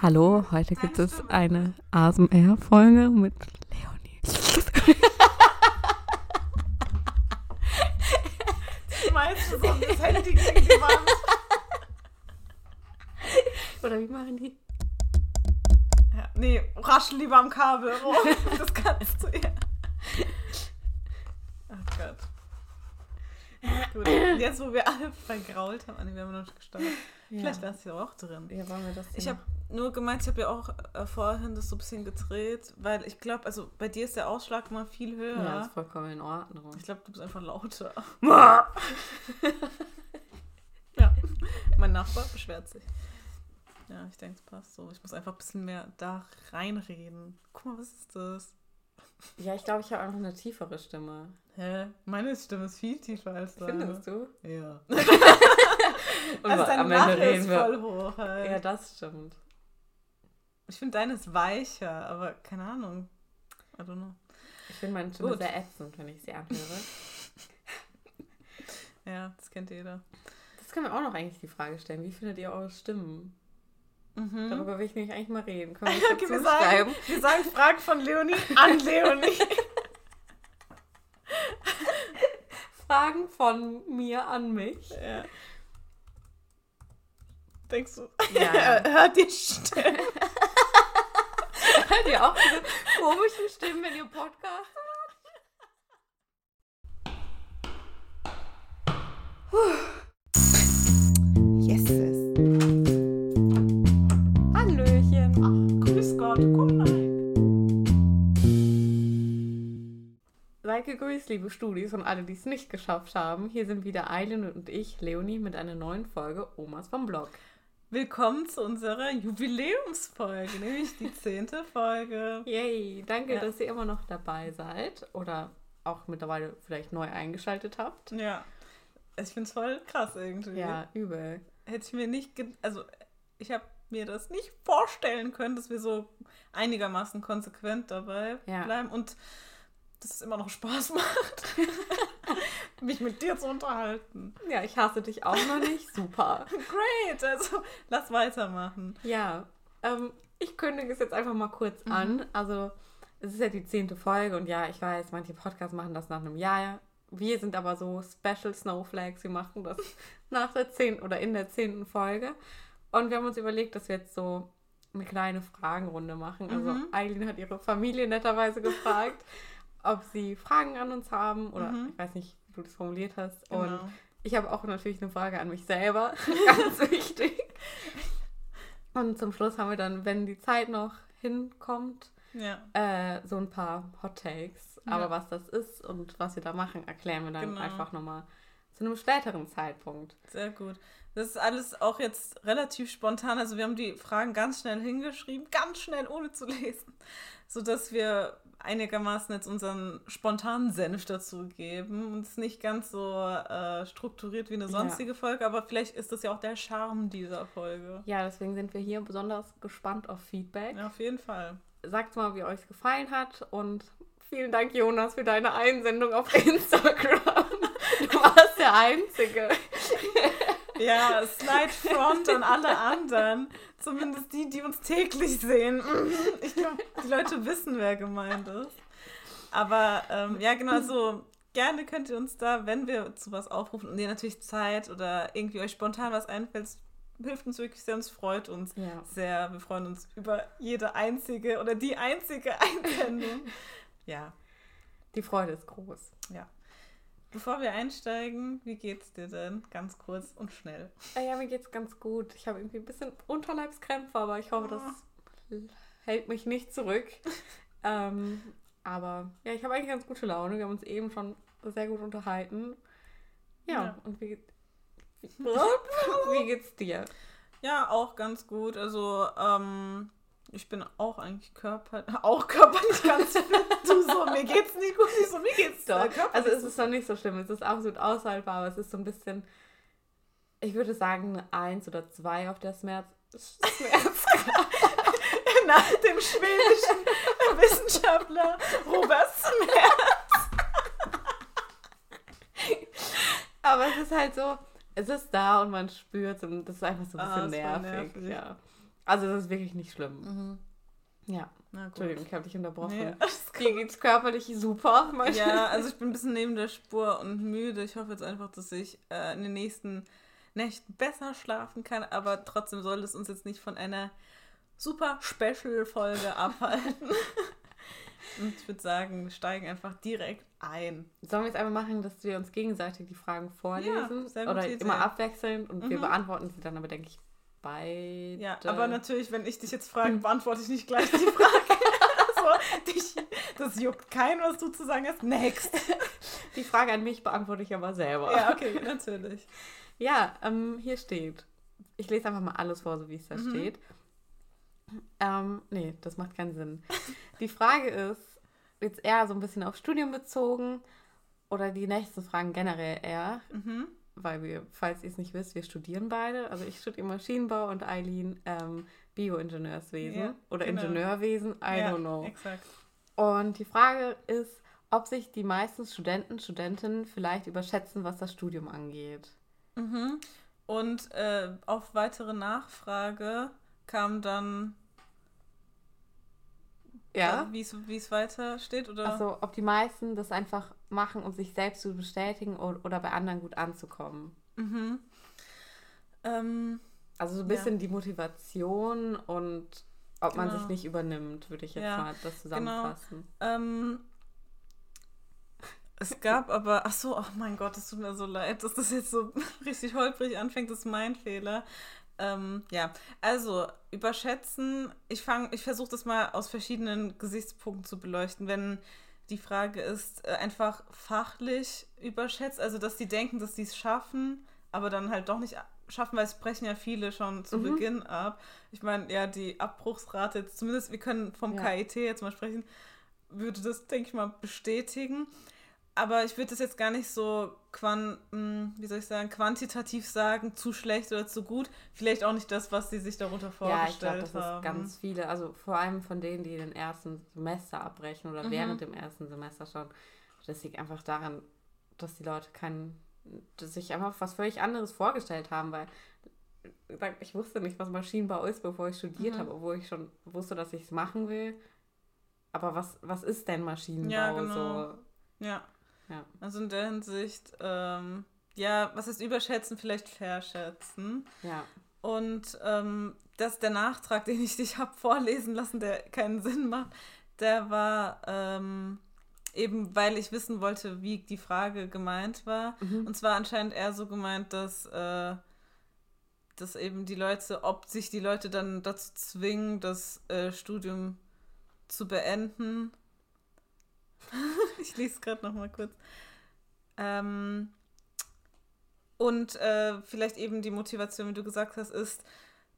Hallo, heute gibt es eine ASMR-Folge mit Leonie. Schmeißt du so das Handy gegen die Wand. Oder wie machen die? Ja, nee, raschel lieber am Kabel rum. Das kannst du ja. Oh Gott. Gut, jetzt wo wir alle vergrault haben, wir haben noch nicht gestartet. Vielleicht ja. lass ich auch drin. ja, wollen wir das Ich habe nur gemeint, ich habe ja auch äh, vorhin das so ein bisschen gedreht, weil ich glaube, also bei dir ist der Ausschlag mal viel höher. Ja, ist vollkommen in Ordnung. Ich glaube, du bist einfach lauter. ja. Mein Nachbar beschwert sich. Ja, ich denke, es passt so. Ich muss einfach ein bisschen mehr da reinreden. Guck mal, was ist das? Ja, ich glaube, ich habe einfach eine tiefere Stimme. Hä? Meine Stimme ist viel tiefer als deine. Findest du? Ja. Und Also deine am Ende Lache reden ist wir. voll hoch halt. Ja, das stimmt. Ich finde deine ist weicher, aber keine Ahnung. I don't know. Ich finde meine Stimme Gut. sehr ätzend, wenn ich sie anhöre. Ja, das kennt jeder. Das können wir auch noch eigentlich die Frage stellen. Wie findet ihr eure Stimmen? Mhm. Darüber will ich nämlich eigentlich mal reden. Können wir Okay, wir sagen, schreiben? wir sagen Fragen von Leonie an Leonie. Fragen von mir an mich. ja. Denkst du? Ja. Hört ihr Stimmen? Hört ihr auch diese komischen Stimmen, wenn ihr Podcast Yeses. Hallöchen. Grüß Gott, guck mal. Seid gegrüßt, liebe Studis und alle, die es nicht geschafft haben. Hier sind wieder Eileen und ich, Leonie, mit einer neuen Folge Omas vom Blog. Willkommen zu unserer Jubiläumsfolge, nämlich die zehnte Folge. Yay, danke, Ja. dass ihr immer noch dabei seid oder auch mittlerweile vielleicht neu eingeschaltet habt. Ja. Ich finde es voll krass irgendwie. Ja, übel. Hätte ich mir nicht, also ich habe mir das nicht vorstellen können, dass wir so einigermaßen konsequent dabei Ja. bleiben und dass es immer noch Spaß macht, mich mit dir zu unterhalten. Ja, ich hasse dich auch noch nicht. Super. Great, also lass weitermachen. Ja, ähm, ich kündige es jetzt einfach mal kurz Mhm. an. Also, es ist ja die zehnte Folge und ja, ich weiß, manche Podcasts machen das nach einem Jahr. Wir sind aber so Special Snowflakes. Wir machen das nach der zehnten oder in der zehnten Folge. Und wir haben uns überlegt, dass wir jetzt so eine kleine Fragenrunde machen. Also, Mhm. Eileen hat ihre Familie netterweise gefragt, ob sie Fragen an uns haben oder Mhm. ich weiß nicht, wie du das formuliert hast. Und Genau. ich habe auch natürlich eine Frage an mich selber. Ganz wichtig. Und zum Schluss haben wir dann, wenn die Zeit noch hinkommt, Ja, äh, so ein paar Hot Takes. Aber Ja. was das ist und was wir da machen, erklären wir dann Genau. einfach nochmal zu einem späteren Zeitpunkt. sehr gut. Das ist alles auch jetzt relativ spontan. Also wir haben die Fragen ganz schnell hingeschrieben, ganz schnell ohne zu lesen, sodass wir einigermaßen jetzt unseren spontanen Senf dazu geben und es ist nicht ganz so äh, strukturiert wie eine Ja. sonstige Folge, aber vielleicht ist das ja auch der Charme dieser Folge. Ja, deswegen sind wir hier besonders gespannt auf Feedback. Ja, auf jeden Fall. Sagt mal, wie euch gefallen hat und vielen Dank, Jonas, für deine Einsendung auf Instagram. Du warst der Einzige. Ja, Slide Front an alle anderen. Zumindest die, die uns täglich sehen. Ich glaube, die Leute wissen, wer gemeint ist. Aber ähm, ja, genau, also gerne könnt ihr uns da, wenn wir zu was aufrufen und ihr natürlich Zeit oder irgendwie euch spontan was einfällt, hilft uns wirklich sehr, uns freut uns Ja. sehr. Wir freuen uns über jede einzige oder die einzige Einsendung. Ja, Die Freude ist groß. ja. Bevor wir einsteigen, wie geht's dir denn? Ganz kurz und schnell. Äh, Ja, mir geht's ganz gut. Ich habe irgendwie ein bisschen Unterleibskrämpfe, aber ich hoffe, das hält mich nicht zurück. ähm, aber ja, ich habe eigentlich ganz gute Laune. Wir haben uns eben schon sehr gut unterhalten. Ja, Ja. und wie, wie, wie geht's dir? Ja, auch ganz gut. Also, ähm, ich bin auch eigentlich körper auch körperlich ganz fit. Du so, mir geht's nicht gut. Ich so, mir geht's Doch. Also es ist noch nicht so schlimm. Es ist absolut aushaltbar, aber es ist so ein bisschen, ich würde sagen, eine Eins oder zwei auf der Schmerz. Schmerz. nach dem schwedischen Wissenschaftler Robert Smerz. Aber es ist halt so, es ist da und man spürt es und das ist einfach so ein Ah, bisschen voll nervig. nervig. Ja. Also das ist wirklich nicht schlimm. Mhm. Ja. Na gut. Entschuldigung, ich habe dich unterbrochen. Nee, Dir geht's körperlich super. Ja, also ich bin ein bisschen neben der Spur und müde. Ich hoffe jetzt einfach, dass ich äh, in den nächsten Nächten besser schlafen kann, aber trotzdem soll es uns jetzt nicht von einer super Special-Folge abhalten. und ich würde sagen, wir steigen einfach direkt ein. Sollen wir jetzt einfach machen, dass wir uns gegenseitig die Fragen vorlesen? Ja, Oder Idee. immer abwechselnd und wir Mhm. beantworten sie dann aber, denke ich, beide. Ja, aber natürlich, wenn ich dich jetzt frage, beantworte ich nicht gleich die Frage. so, dich, das juckt keinen, was du zu sagen hast. Next. Die Frage an mich beantworte ich aber selber. Ja, okay, natürlich. Ja, ähm, hier steht. Ich lese einfach mal alles vor, so wie es da Mhm. steht. Ähm, nee, das macht keinen Sinn. Die Frage ist jetzt eher so ein bisschen auf Studium bezogen oder die nächsten Fragen generell eher, Mhm. Weil wir, falls ihr es nicht wisst, wir studieren beide. Also ich studiere Maschinenbau und Eileen ähm, Bioingenieurswesen Ja, oder genau. Ingenieurwesen, I ja, don't know. Exakt. Und die Frage ist, ob sich die meisten Studenten, Studentinnen vielleicht überschätzen, was das Studium angeht. Mhm. Und äh, auf weitere Nachfrage kam dann, Ja. wie es weiter steht, oder? Also, ob die meisten das einfach machen, um sich selbst zu bestätigen o- oder bei anderen gut anzukommen. Mhm. Ähm, Also so ein Ja. bisschen die Motivation und ob man Genau. sich nicht übernimmt, würde ich jetzt Ja, mal das zusammenfassen. ähm, es gab aber, ach so, oh mein Gott, es tut mir so leid, dass das jetzt so richtig holprig anfängt, das ist mein Fehler. Ähm, ja, also überschätzen, ich fange, ich versuche das mal aus verschiedenen Gesichtspunkten zu beleuchten. Wenn die Frage ist, äh, einfach fachlich überschätzt, also dass die denken, dass sie es schaffen, aber dann halt doch nicht schaffen, weil es brechen ja viele schon zu Mhm. Beginn ab. Ich meine, ja, die Abbruchsrate zumindest wir können vom Ja. KIT jetzt mal sprechen, würde das, denke ich mal, bestätigen. Aber ich würde das jetzt gar nicht so quan, mh, wie soll ich sagen, quantitativ sagen, zu schlecht oder zu gut. Vielleicht auch nicht das, was sie sich darunter Ja, ich vorgestellt glaube, das haben. ist ganz viele, also vor allem von denen, die den ersten Semester abbrechen oder Mhm. während dem ersten Semester schon. Das liegt einfach daran, dass die Leute dass sich einfach was völlig anderes vorgestellt haben, weil ich wusste nicht, was Maschinenbau ist, bevor ich studiert Mhm. habe, obwohl ich schon wusste, dass ich es machen will. Aber was, was ist denn Maschinenbau? Ja, genau. so? Ja. Ja. Also in der Hinsicht, ähm, ja, was heißt überschätzen, vielleicht verschätzen. ja. Und ähm, dass der Nachtrag, den ich dich habe vorlesen lassen, der keinen Sinn macht, der war ähm, eben, weil ich wissen wollte, wie die Frage gemeint war. Mhm. Und zwar anscheinend eher so gemeint, dass, äh, dass eben die Leute, ob sich die Leute dann dazu zwingen, das äh, Studium zu beenden. ich lese gerade noch mal kurz. Ähm, und äh, vielleicht eben die Motivation, wie du gesagt hast, ist,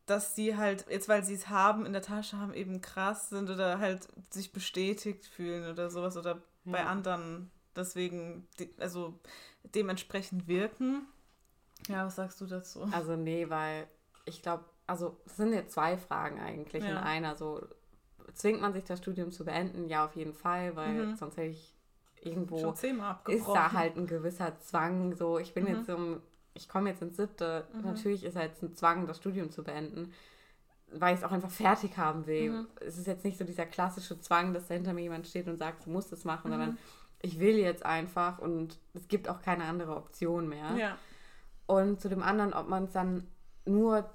dass sie halt, jetzt weil sie es haben, in der Tasche haben, eben krass sind oder halt sich bestätigt fühlen oder sowas oder bei Ja. anderen deswegen, de- also dementsprechend wirken. Ja, was sagst du dazu? Also nee, weil ich glaube, also es sind jetzt zwei Fragen eigentlich in Ja. einer. So zwingt man sich das Studium zu beenden? Ja, auf jeden Fall, weil Mhm. sonst hätte ich irgendwo ist da halt ein gewisser Zwang. So, ich bin Mhm. jetzt um, ich komme jetzt ins siebte. Mhm. Natürlich ist jetzt ein Zwang, das Studium zu beenden, weil ich es auch einfach fertig haben will. Mhm. Es ist jetzt nicht so dieser klassische Zwang, dass da hinter mir jemand steht und sagt, du musst es machen, Mhm. sondern ich will jetzt einfach und es gibt auch keine andere Option mehr. Ja. Und zu dem anderen, ob man es dann nur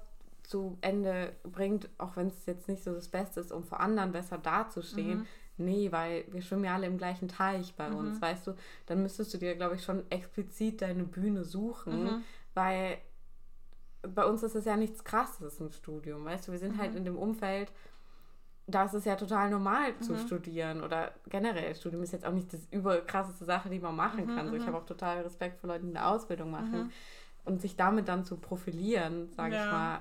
zu Ende bringt, auch wenn es jetzt nicht so das Beste ist, um vor anderen besser dazustehen. Mhm. Nee, weil wir schwimmen ja alle im gleichen Teich bei Mhm. uns, weißt du? Dann müsstest du dir, glaube ich, schon explizit deine Bühne suchen, Mhm. weil bei uns ist es ja nichts Krasses im Studium, weißt du? Wir sind Mhm. halt in dem Umfeld, da ist es ja total normal zu Mhm. studieren oder generell. Studium ist jetzt auch nicht das überkrasseste Sache, die man machen Mhm, kann. So, ich mhm. habe auch total Respekt vor Leuten, die eine Ausbildung machen. Mhm. Und sich damit dann zu profilieren, sage Ja. ich mal,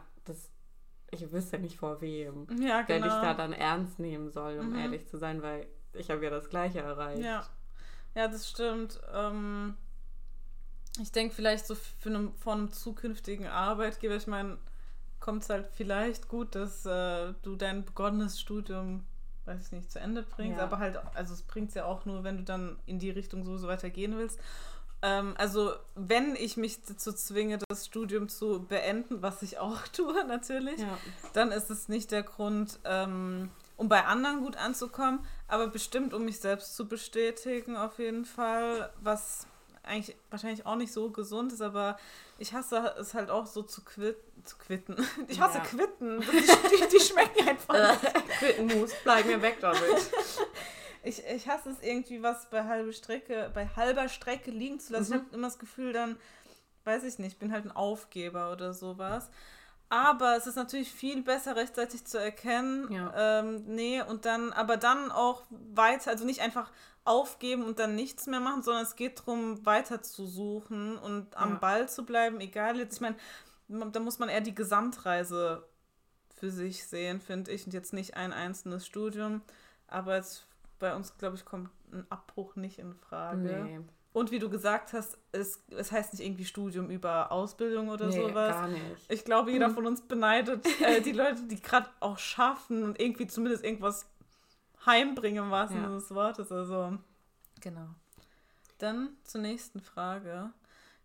ich wüsste nicht vor wem, Ja, genau. ich da dann ernst nehmen soll, um Mhm. ehrlich zu sein, weil ich habe ja das Gleiche erreicht. Ja, ja das stimmt. Ähm, ich denke vielleicht so für einem, von einem zukünftigen Arbeitgeber, ich meine, kommt es halt vielleicht gut, dass äh, du dein begonnenes Studium, weiß ich nicht, zu Ende bringst, Ja. aber halt, also es bringt es ja auch nur, wenn du dann in die Richtung so, so weiter gehen willst. Ähm, also, wenn ich mich dazu zwinge, das Studium zu beenden, was ich auch tue natürlich, Ja. dann ist es nicht der Grund, ähm, um bei anderen gut anzukommen, aber bestimmt, um mich selbst zu bestätigen, auf jeden Fall, was eigentlich wahrscheinlich auch nicht so gesund ist, aber ich hasse es halt auch so zu, quit zu quitten. Ich hasse Ja. quitten. Die, die, die schmecken einfach. Quittenmus, bleib mir weg damit. Ich, ich hasse es irgendwie, was bei halber Strecke, bei halber Strecke liegen zu lassen. Ich Mhm. habe immer das Gefühl, dann, weiß ich nicht, bin halt ein Aufgeber oder sowas. Aber es ist natürlich viel besser, rechtzeitig zu erkennen. Ja. Ähm, nee, und dann, aber dann auch weiter, also nicht einfach aufgeben und dann nichts mehr machen, sondern es geht darum, weiter zu suchen und am Ja. Ball zu bleiben, egal jetzt, ich meine, da muss man eher die Gesamtreise für sich sehen, finde ich, und jetzt nicht ein einzelnes Studium. Aber jetzt bei uns, glaube ich, kommt ein Abbruch nicht in Frage. Nee, Und wie du gesagt hast, es, es heißt nicht irgendwie Studium über Ausbildung oder nee sowas. gar nicht. Ich glaube, jeder von uns beneidet äh, die Leute, die gerade auch schaffen und irgendwie zumindest irgendwas heimbringen, im wahrsten Ja. Sinne des Wortes. Also, genau. Dann zur nächsten Frage.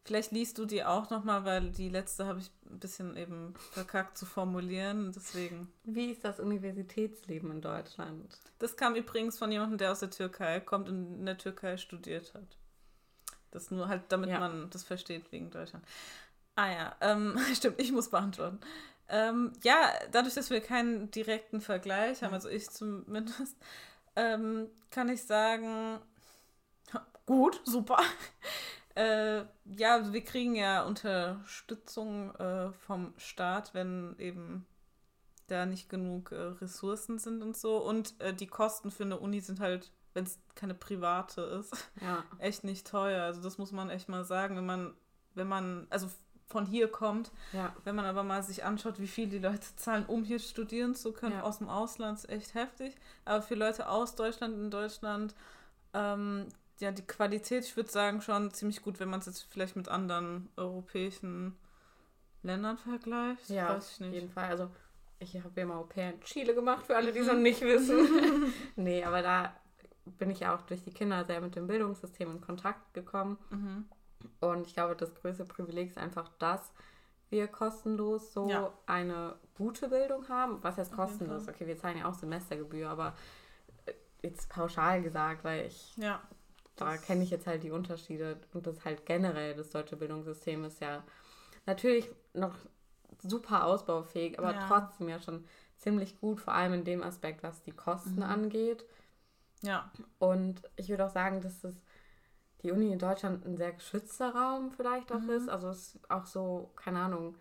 Vielleicht liest du die auch nochmal, weil die letzte habe ich ein bisschen eben verkackt zu formulieren. Deswegen. Wie ist das Universitätsleben in Deutschland? Das kam übrigens von jemandem, der aus der Türkei kommt und in der Türkei studiert hat. Das nur halt, damit Ja. man das versteht wegen Deutschland. Ah ja, ähm, stimmt, ich muss beantworten. Ähm, ja, dadurch, dass wir keinen direkten Vergleich haben, also ich zumindest, ähm, kann ich sagen, gut, super. Äh, ja, wir kriegen ja Unterstützung äh, vom Staat, wenn eben da nicht genug äh, Ressourcen sind und so. Und äh, die Kosten für eine Uni sind halt, wenn es keine private ist, Ja. echt nicht teuer. Also das muss man echt mal sagen, wenn man, wenn man, also von hier kommt, Ja. wenn man aber mal sich anschaut, wie viel die Leute zahlen, um hier studieren zu können, Ja. aus dem Ausland, ist echt heftig. Aber für Leute aus Deutschland, in Deutschland, ähm, ja, die Qualität, ich würde sagen, schon ziemlich gut, wenn man es jetzt vielleicht mit anderen europäischen Ländern vergleicht. Ja, Weiß ich auf nicht. jeden Fall. Also ich habe ja mal Au pair in Chile gemacht, für alle, die es noch nicht wissen. nee, aber da bin ich ja auch durch die Kinder sehr mit dem Bildungssystem in Kontakt gekommen. Mhm. Und ich glaube, das größte Privileg ist einfach, dass wir kostenlos so Ja. eine gute Bildung haben. Was heißt Auf kostenlos? Okay, wir zahlen ja auch Semestergebühr, aber äh, jetzt pauschal gesagt, weil ich Ja. Da kenne ich jetzt halt die Unterschiede und das halt generell, das deutsche Bildungssystem ist ja natürlich noch super ausbaufähig, aber Ja. trotzdem ja schon ziemlich gut, vor allem in dem Aspekt, was die Kosten Mhm. angeht. Ja. Und ich würde auch sagen, dass das die Uni in Deutschland ein sehr geschützter Raum vielleicht auch Mhm. ist. Also es ist auch so, keine Ahnung,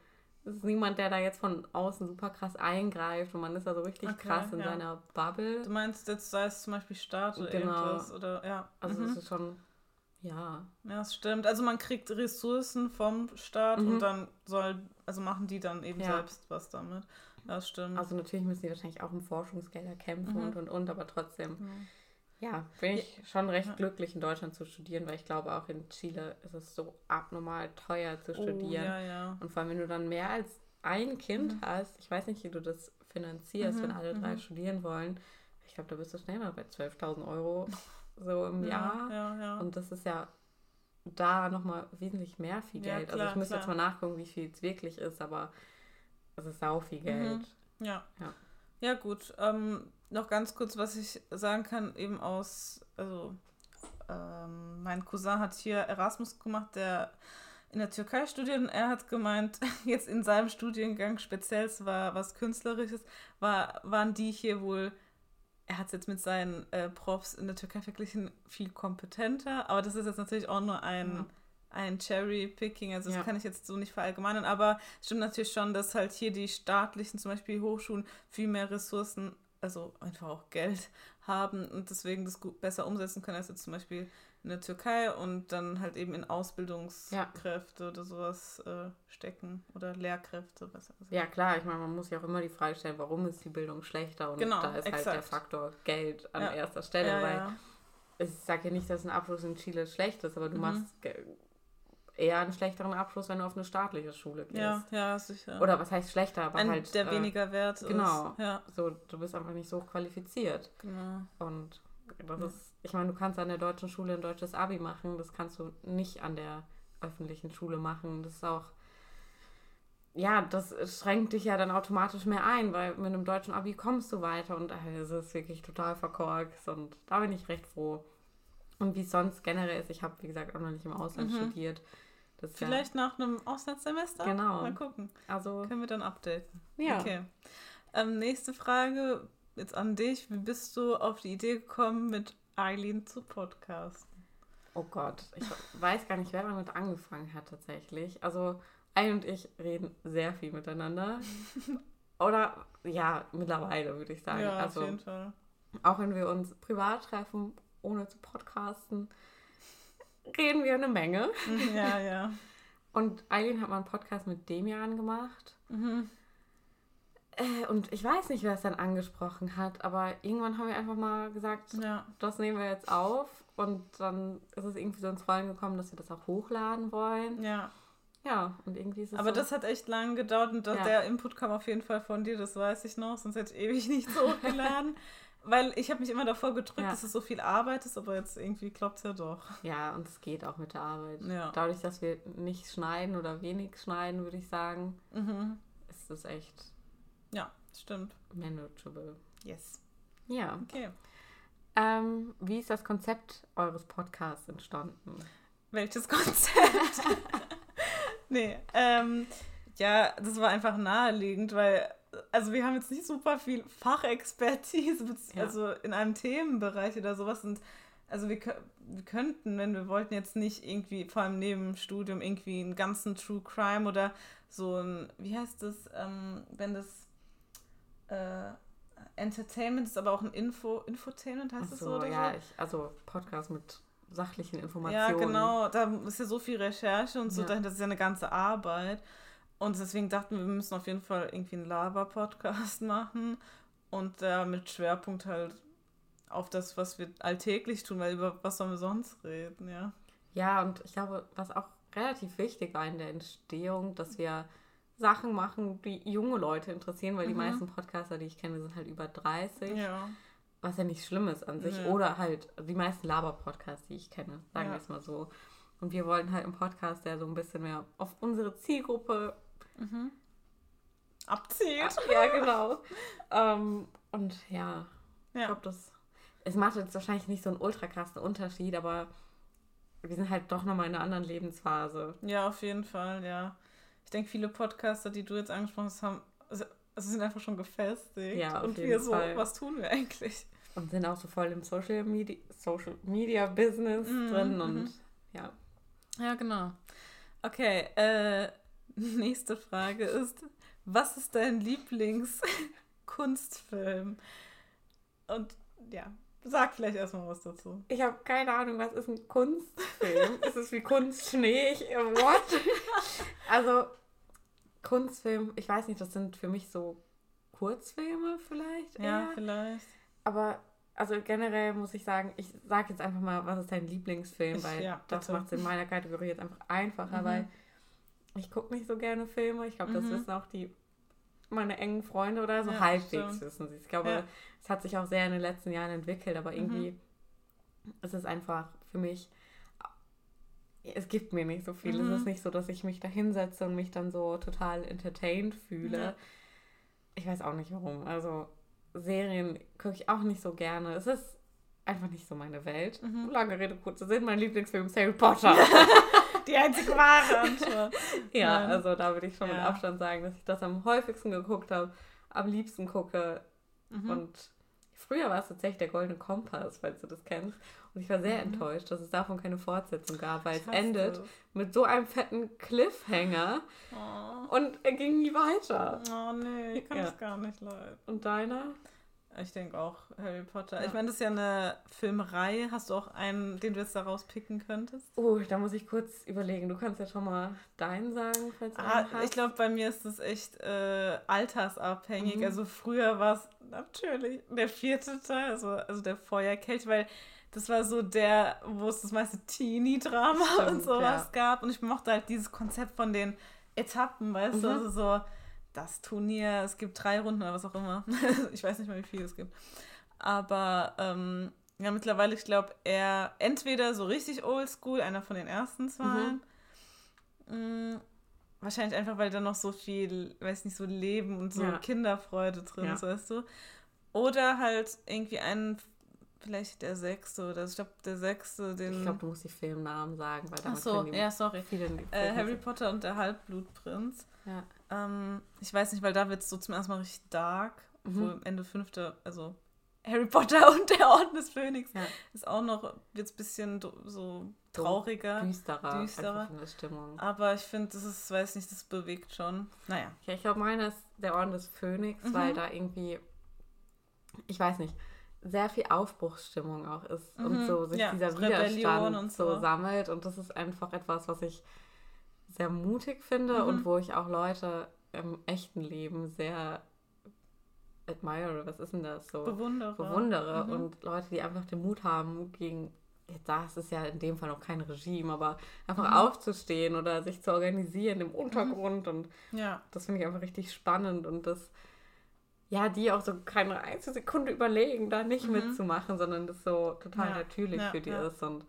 es ist niemand, der da jetzt von außen super krass eingreift und man ist da so richtig Okay, krass in ja. seiner Bubble. Du meinst jetzt, sei es zum Beispiel Staat oder Genau. irgendwas oder ja. Also mhm. es ist schon, ja, Ja, das stimmt. Also man kriegt Ressourcen vom Staat Mhm. und dann soll, also machen die dann eben Ja. selbst was damit. Das stimmt. Also natürlich müssen die wahrscheinlich auch um Forschungsgelder kämpfen Mhm. und und und, aber trotzdem, Ja. bin ich schon recht glücklich in Deutschland zu studieren, weil ich glaube auch in Chile ist es so abnormal teuer zu Oh, studieren. ja, ja. Und vor allem, wenn du dann mehr als ein Kind Mhm. hast, ich weiß nicht, wie du das finanzierst, Mhm, wenn alle drei mhm. studieren wollen. Ich glaube, da bist du schnell mal bei 12.000 Euro so im ja, Jahr. Ja, ja. Und das ist ja da nochmal wesentlich mehr viel Geld. also klar, ich müsste jetzt mal nachgucken, wie viel es wirklich ist, aber es ist sau viel Geld. Ja. Ja. Ja, gut. Ähm, noch ganz kurz, was ich sagen kann, eben aus, also ähm, mein Cousin hat hier Erasmus gemacht, der in der Türkei studiert und er hat gemeint, jetzt in seinem Studiengang speziell, es war was Künstlerisches, war, waren die hier wohl, er hat es jetzt mit seinen äh, Profs in der Türkei verglichen, viel kompetenter, aber das ist jetzt natürlich auch nur ein, Ja. ein Cherry-Picking, also das Ja. kann ich jetzt so nicht verallgemeinern, aber es stimmt natürlich schon, dass halt hier die staatlichen, zum Beispiel Hochschulen, viel mehr Ressourcen, also einfach auch Geld haben und deswegen das gut, besser umsetzen können als jetzt zum Beispiel in der Türkei und dann halt eben in Ausbildungskräfte oder sowas äh, stecken oder Lehrkräfte, besser gesagt. Ja, klar, ich meine, man muss ja auch immer die Frage stellen, warum ist die Bildung schlechter? Und Genau, da ist halt der exakt. Faktor Geld an Ja. erster Stelle, Ja, weil ja. ich sage ja nicht, dass ein Abschluss in Chile schlecht ist, aber du Mhm. machst eher einen schlechteren Abschluss, wenn du auf eine staatliche Schule gehst. ja, ja, sicher. Oder was heißt schlechter, aber Ein, halt der äh, weniger wert genau. ist. Ja, so, du bist einfach nicht so qualifiziert. genau. Und Das ist, ich meine, du kannst an der deutschen Schule ein deutsches Abi machen, das kannst du nicht an der öffentlichen Schule machen. Das ist auch, ja, das schränkt dich ja dann automatisch mehr ein, weil mit einem deutschen Abi kommst du weiter und es ist wirklich total verkorkst und da bin ich recht froh. Und wie es sonst generell ist, ich habe, wie gesagt, auch noch nicht im Ausland Mhm. studiert. Das Vielleicht nach einem Auslandssemester? Genau. Mal gucken. Also, Können wir dann updaten. ja. Okay. Ähm, nächste Frage jetzt an dich. Wie bist du auf die Idee gekommen, mit Eileen zu podcasten? Oh Gott, ich weiß gar nicht, wer damit angefangen hat tatsächlich. Also, Ein und ich reden sehr viel miteinander. Oder ja, mittlerweile würde ich sagen. ja, also, auf jeden Fall. auch wenn wir uns privat treffen, ohne zu podcasten, reden wir eine Menge. Mhm, Ja, ja. Und Eileen hat mal einen Podcast mit Demian gemacht. Mhm. Äh, und ich weiß nicht, wer es dann angesprochen hat, aber irgendwann haben wir einfach mal gesagt, Ja. das nehmen wir jetzt auf. Und dann ist es irgendwie so ins Rollen gekommen, dass wir das auch hochladen wollen. ja. Ja, und irgendwie ist es Aber so, das hat echt lange gedauert und Ja. der Input kam auf jeden Fall von dir, das weiß ich noch, sonst hätte ich ewig nicht so hochgeladen. Weil ich habe mich immer davor gedrückt, Ja. dass es so viel Arbeit ist, aber jetzt irgendwie klappt es ja doch. Ja, und es geht auch mit der Arbeit. Ja. Dadurch, dass wir nicht schneiden oder wenig schneiden, würde ich sagen, Mhm. ist es echt Ja, stimmt. manageable. Yes. Ja. Okay. Ähm, wie ist das Konzept eures Podcasts entstanden? Welches Konzept? nee, ähm, ja, das war einfach naheliegend, weil, also wir haben jetzt nicht super viel Fachexpertise, bez- Ja. also in einem Themenbereich oder sowas und also wir, wir könnten, wenn wir wollten, jetzt nicht irgendwie, vor allem neben dem Studium, irgendwie einen ganzen True Crime oder so ein, wie heißt das, ähm, wenn das äh, Entertainment ist, aber auch ein Info, Infotainment heißt das so so, oder ja, so? ich, also Podcast mit sachlichen Ja, Informationen. genau. Da ist ja so viel Recherche und so Ja. dahinter. Das ist ja eine ganze Arbeit. Und deswegen dachten wir, wir müssen auf jeden Fall irgendwie einen Laber-Podcast machen. Und da mit Schwerpunkt halt auf das, was wir alltäglich tun, weil über was sollen wir sonst reden, ja. Ja, und ich glaube, was auch relativ wichtig war in der Entstehung, dass wir Sachen machen, die junge Leute interessieren, weil die Mhm. meisten Podcaster, die ich kenne, sind halt über 30. Ja. Was ja nicht schlimm ist an sich. Ja. Oder halt die meisten Laber-Podcasts, die ich kenne, sagen Ja. wir es mal so. Und wir wollten halt einen Podcast, der so ein bisschen mehr auf unsere Zielgruppe. Abzielt. ja, genau. ähm, und ja, ich Ja. glaube, das. Es macht jetzt wahrscheinlich nicht so einen ultra krassen Unterschied, aber wir sind halt doch nochmal in einer anderen Lebensphase. ja, auf jeden Fall, ja. Ich denke, viele Podcaster, die du jetzt angesprochen hast, haben, also, also sind einfach schon gefestigt. Ja, auf und jeden wir so, Fall. was tun wir eigentlich? Und sind auch so voll im Social Media, Social Media Business Mhm, drin und mhm. ja. Ja, genau. Okay, äh, nächste Frage ist, was ist dein Lieblingskunstfilm? Und ja, sag vielleicht erstmal was dazu. Ich habe keine Ahnung, was ist ein Kunstfilm? ist es wie Kunstschnee? Ich, äh, what? also, Kunstfilm, ich weiß nicht, das sind für mich so Kurzfilme vielleicht. Ja, eher. vielleicht. Aber also generell muss ich sagen, ich sage jetzt einfach mal, was ist dein Lieblingsfilm, Ich- weil ja, das macht es in meiner Kategorie jetzt einfach einfacher, Mhm. weil ich gucke nicht so gerne Filme. Ich glaube, das Mhm. wissen auch die meine engen Freunde oder so Ja, halbwegs stimmt. wissen sie. Ich glaube, Ja. es hat sich auch sehr in den letzten Jahren entwickelt, aber irgendwie Mhm. ist es einfach für mich es gibt mir nicht so viel. Mhm. Es ist nicht so, dass ich mich da hinsetze und mich dann so total entertained fühle. Ja. Ich weiß auch nicht warum. Also Serien gucke ich auch nicht so gerne. Es ist einfach nicht so meine Welt. Mhm. Lange Rede, kurzer Sinn. Mein Lieblingsfilm ist Harry Potter. Die einzige wahre Antwort. ja, Nein. also da würde ich schon mit Ja. Abstand sagen, dass ich das am häufigsten geguckt habe, am liebsten gucke. Mhm. Und früher war es tatsächlich der Goldene Kompass, falls du das kennst. Und ich war sehr Mhm. enttäuscht, dass es davon keine Fortsetzung gab, weil es endet es. mit so einem fetten Cliffhanger Oh. und er ging nie weiter. oh nee, ich kann Ja. das gar nicht leiden. Und deiner? Ich denke auch Harry Potter. Ja. Ich meine, das ist ja eine Filmreihe. Hast du auch einen, den du jetzt da rauspicken könntest? Oh, da muss ich kurz überlegen. Du kannst ja schon mal deinen sagen, falls du Ah, ich glaube, bei mir ist das echt äh, altersabhängig. Mhm. Also früher war es natürlich der vierte Teil, also, also der Feuerkelch, weil das war so der, wo es das meiste Teenie-Drama und sowas ja. gab. Und ich mochte halt dieses Konzept von den Etappen, weißt du, Mhm. also so das Turnier, es gibt drei Runden oder was auch immer. ich weiß nicht mal, wie viel es gibt. Aber ähm, ja, mittlerweile, ich glaube, er entweder so richtig oldschool, einer von den ersten zwei. Mhm. Mm, wahrscheinlich einfach, weil da noch so viel, weiß nicht, so Leben und so Ja. Kinderfreude drin Ja. ist, weißt du. Oder halt irgendwie einen, vielleicht der sechste oder ich glaube, der sechste, den. Ich glaube, du musst die Filmnamen sagen, weil damit so, ja, sorry. Äh, Harry. Potter und der Halbblutprinz. Ja. Ähm, ich weiß nicht, weil da wird es so zum ersten Mal richtig dark. Mhm. Obwohl am Ende fünfte, also Harry Potter und der Orden des Phönix Ja. ist auch noch, wird es ein bisschen so trauriger. Düsterer, Düsterer. in der Stimmung. Aber ich finde, das ist, weiß nicht, das bewegt schon. Naja. Ja, ich glaube, meiner ist der Orden des Phönix, Mhm. weil da irgendwie, ich weiß nicht, sehr viel Aufbruchsstimmung auch ist Mhm. und so sich Ja, dieser Rebellion Widerstand und so. so. sammelt. Und das ist einfach etwas, was ich sehr mutig finde Mhm. und wo ich auch Leute im echten Leben sehr admire. Was ist denn das so? Bewundere. bewundere Mhm. und Leute, die einfach den Mut haben, gegen, das ist ja in dem Fall noch kein Regime, aber einfach Mhm. aufzustehen oder sich zu organisieren im Untergrund und Ja. das finde ich einfach richtig spannend und das, ja, die auch so keine einzige Sekunde überlegen, da nicht Mhm. mitzumachen, sondern das so total Ja, natürlich ja, für die ist und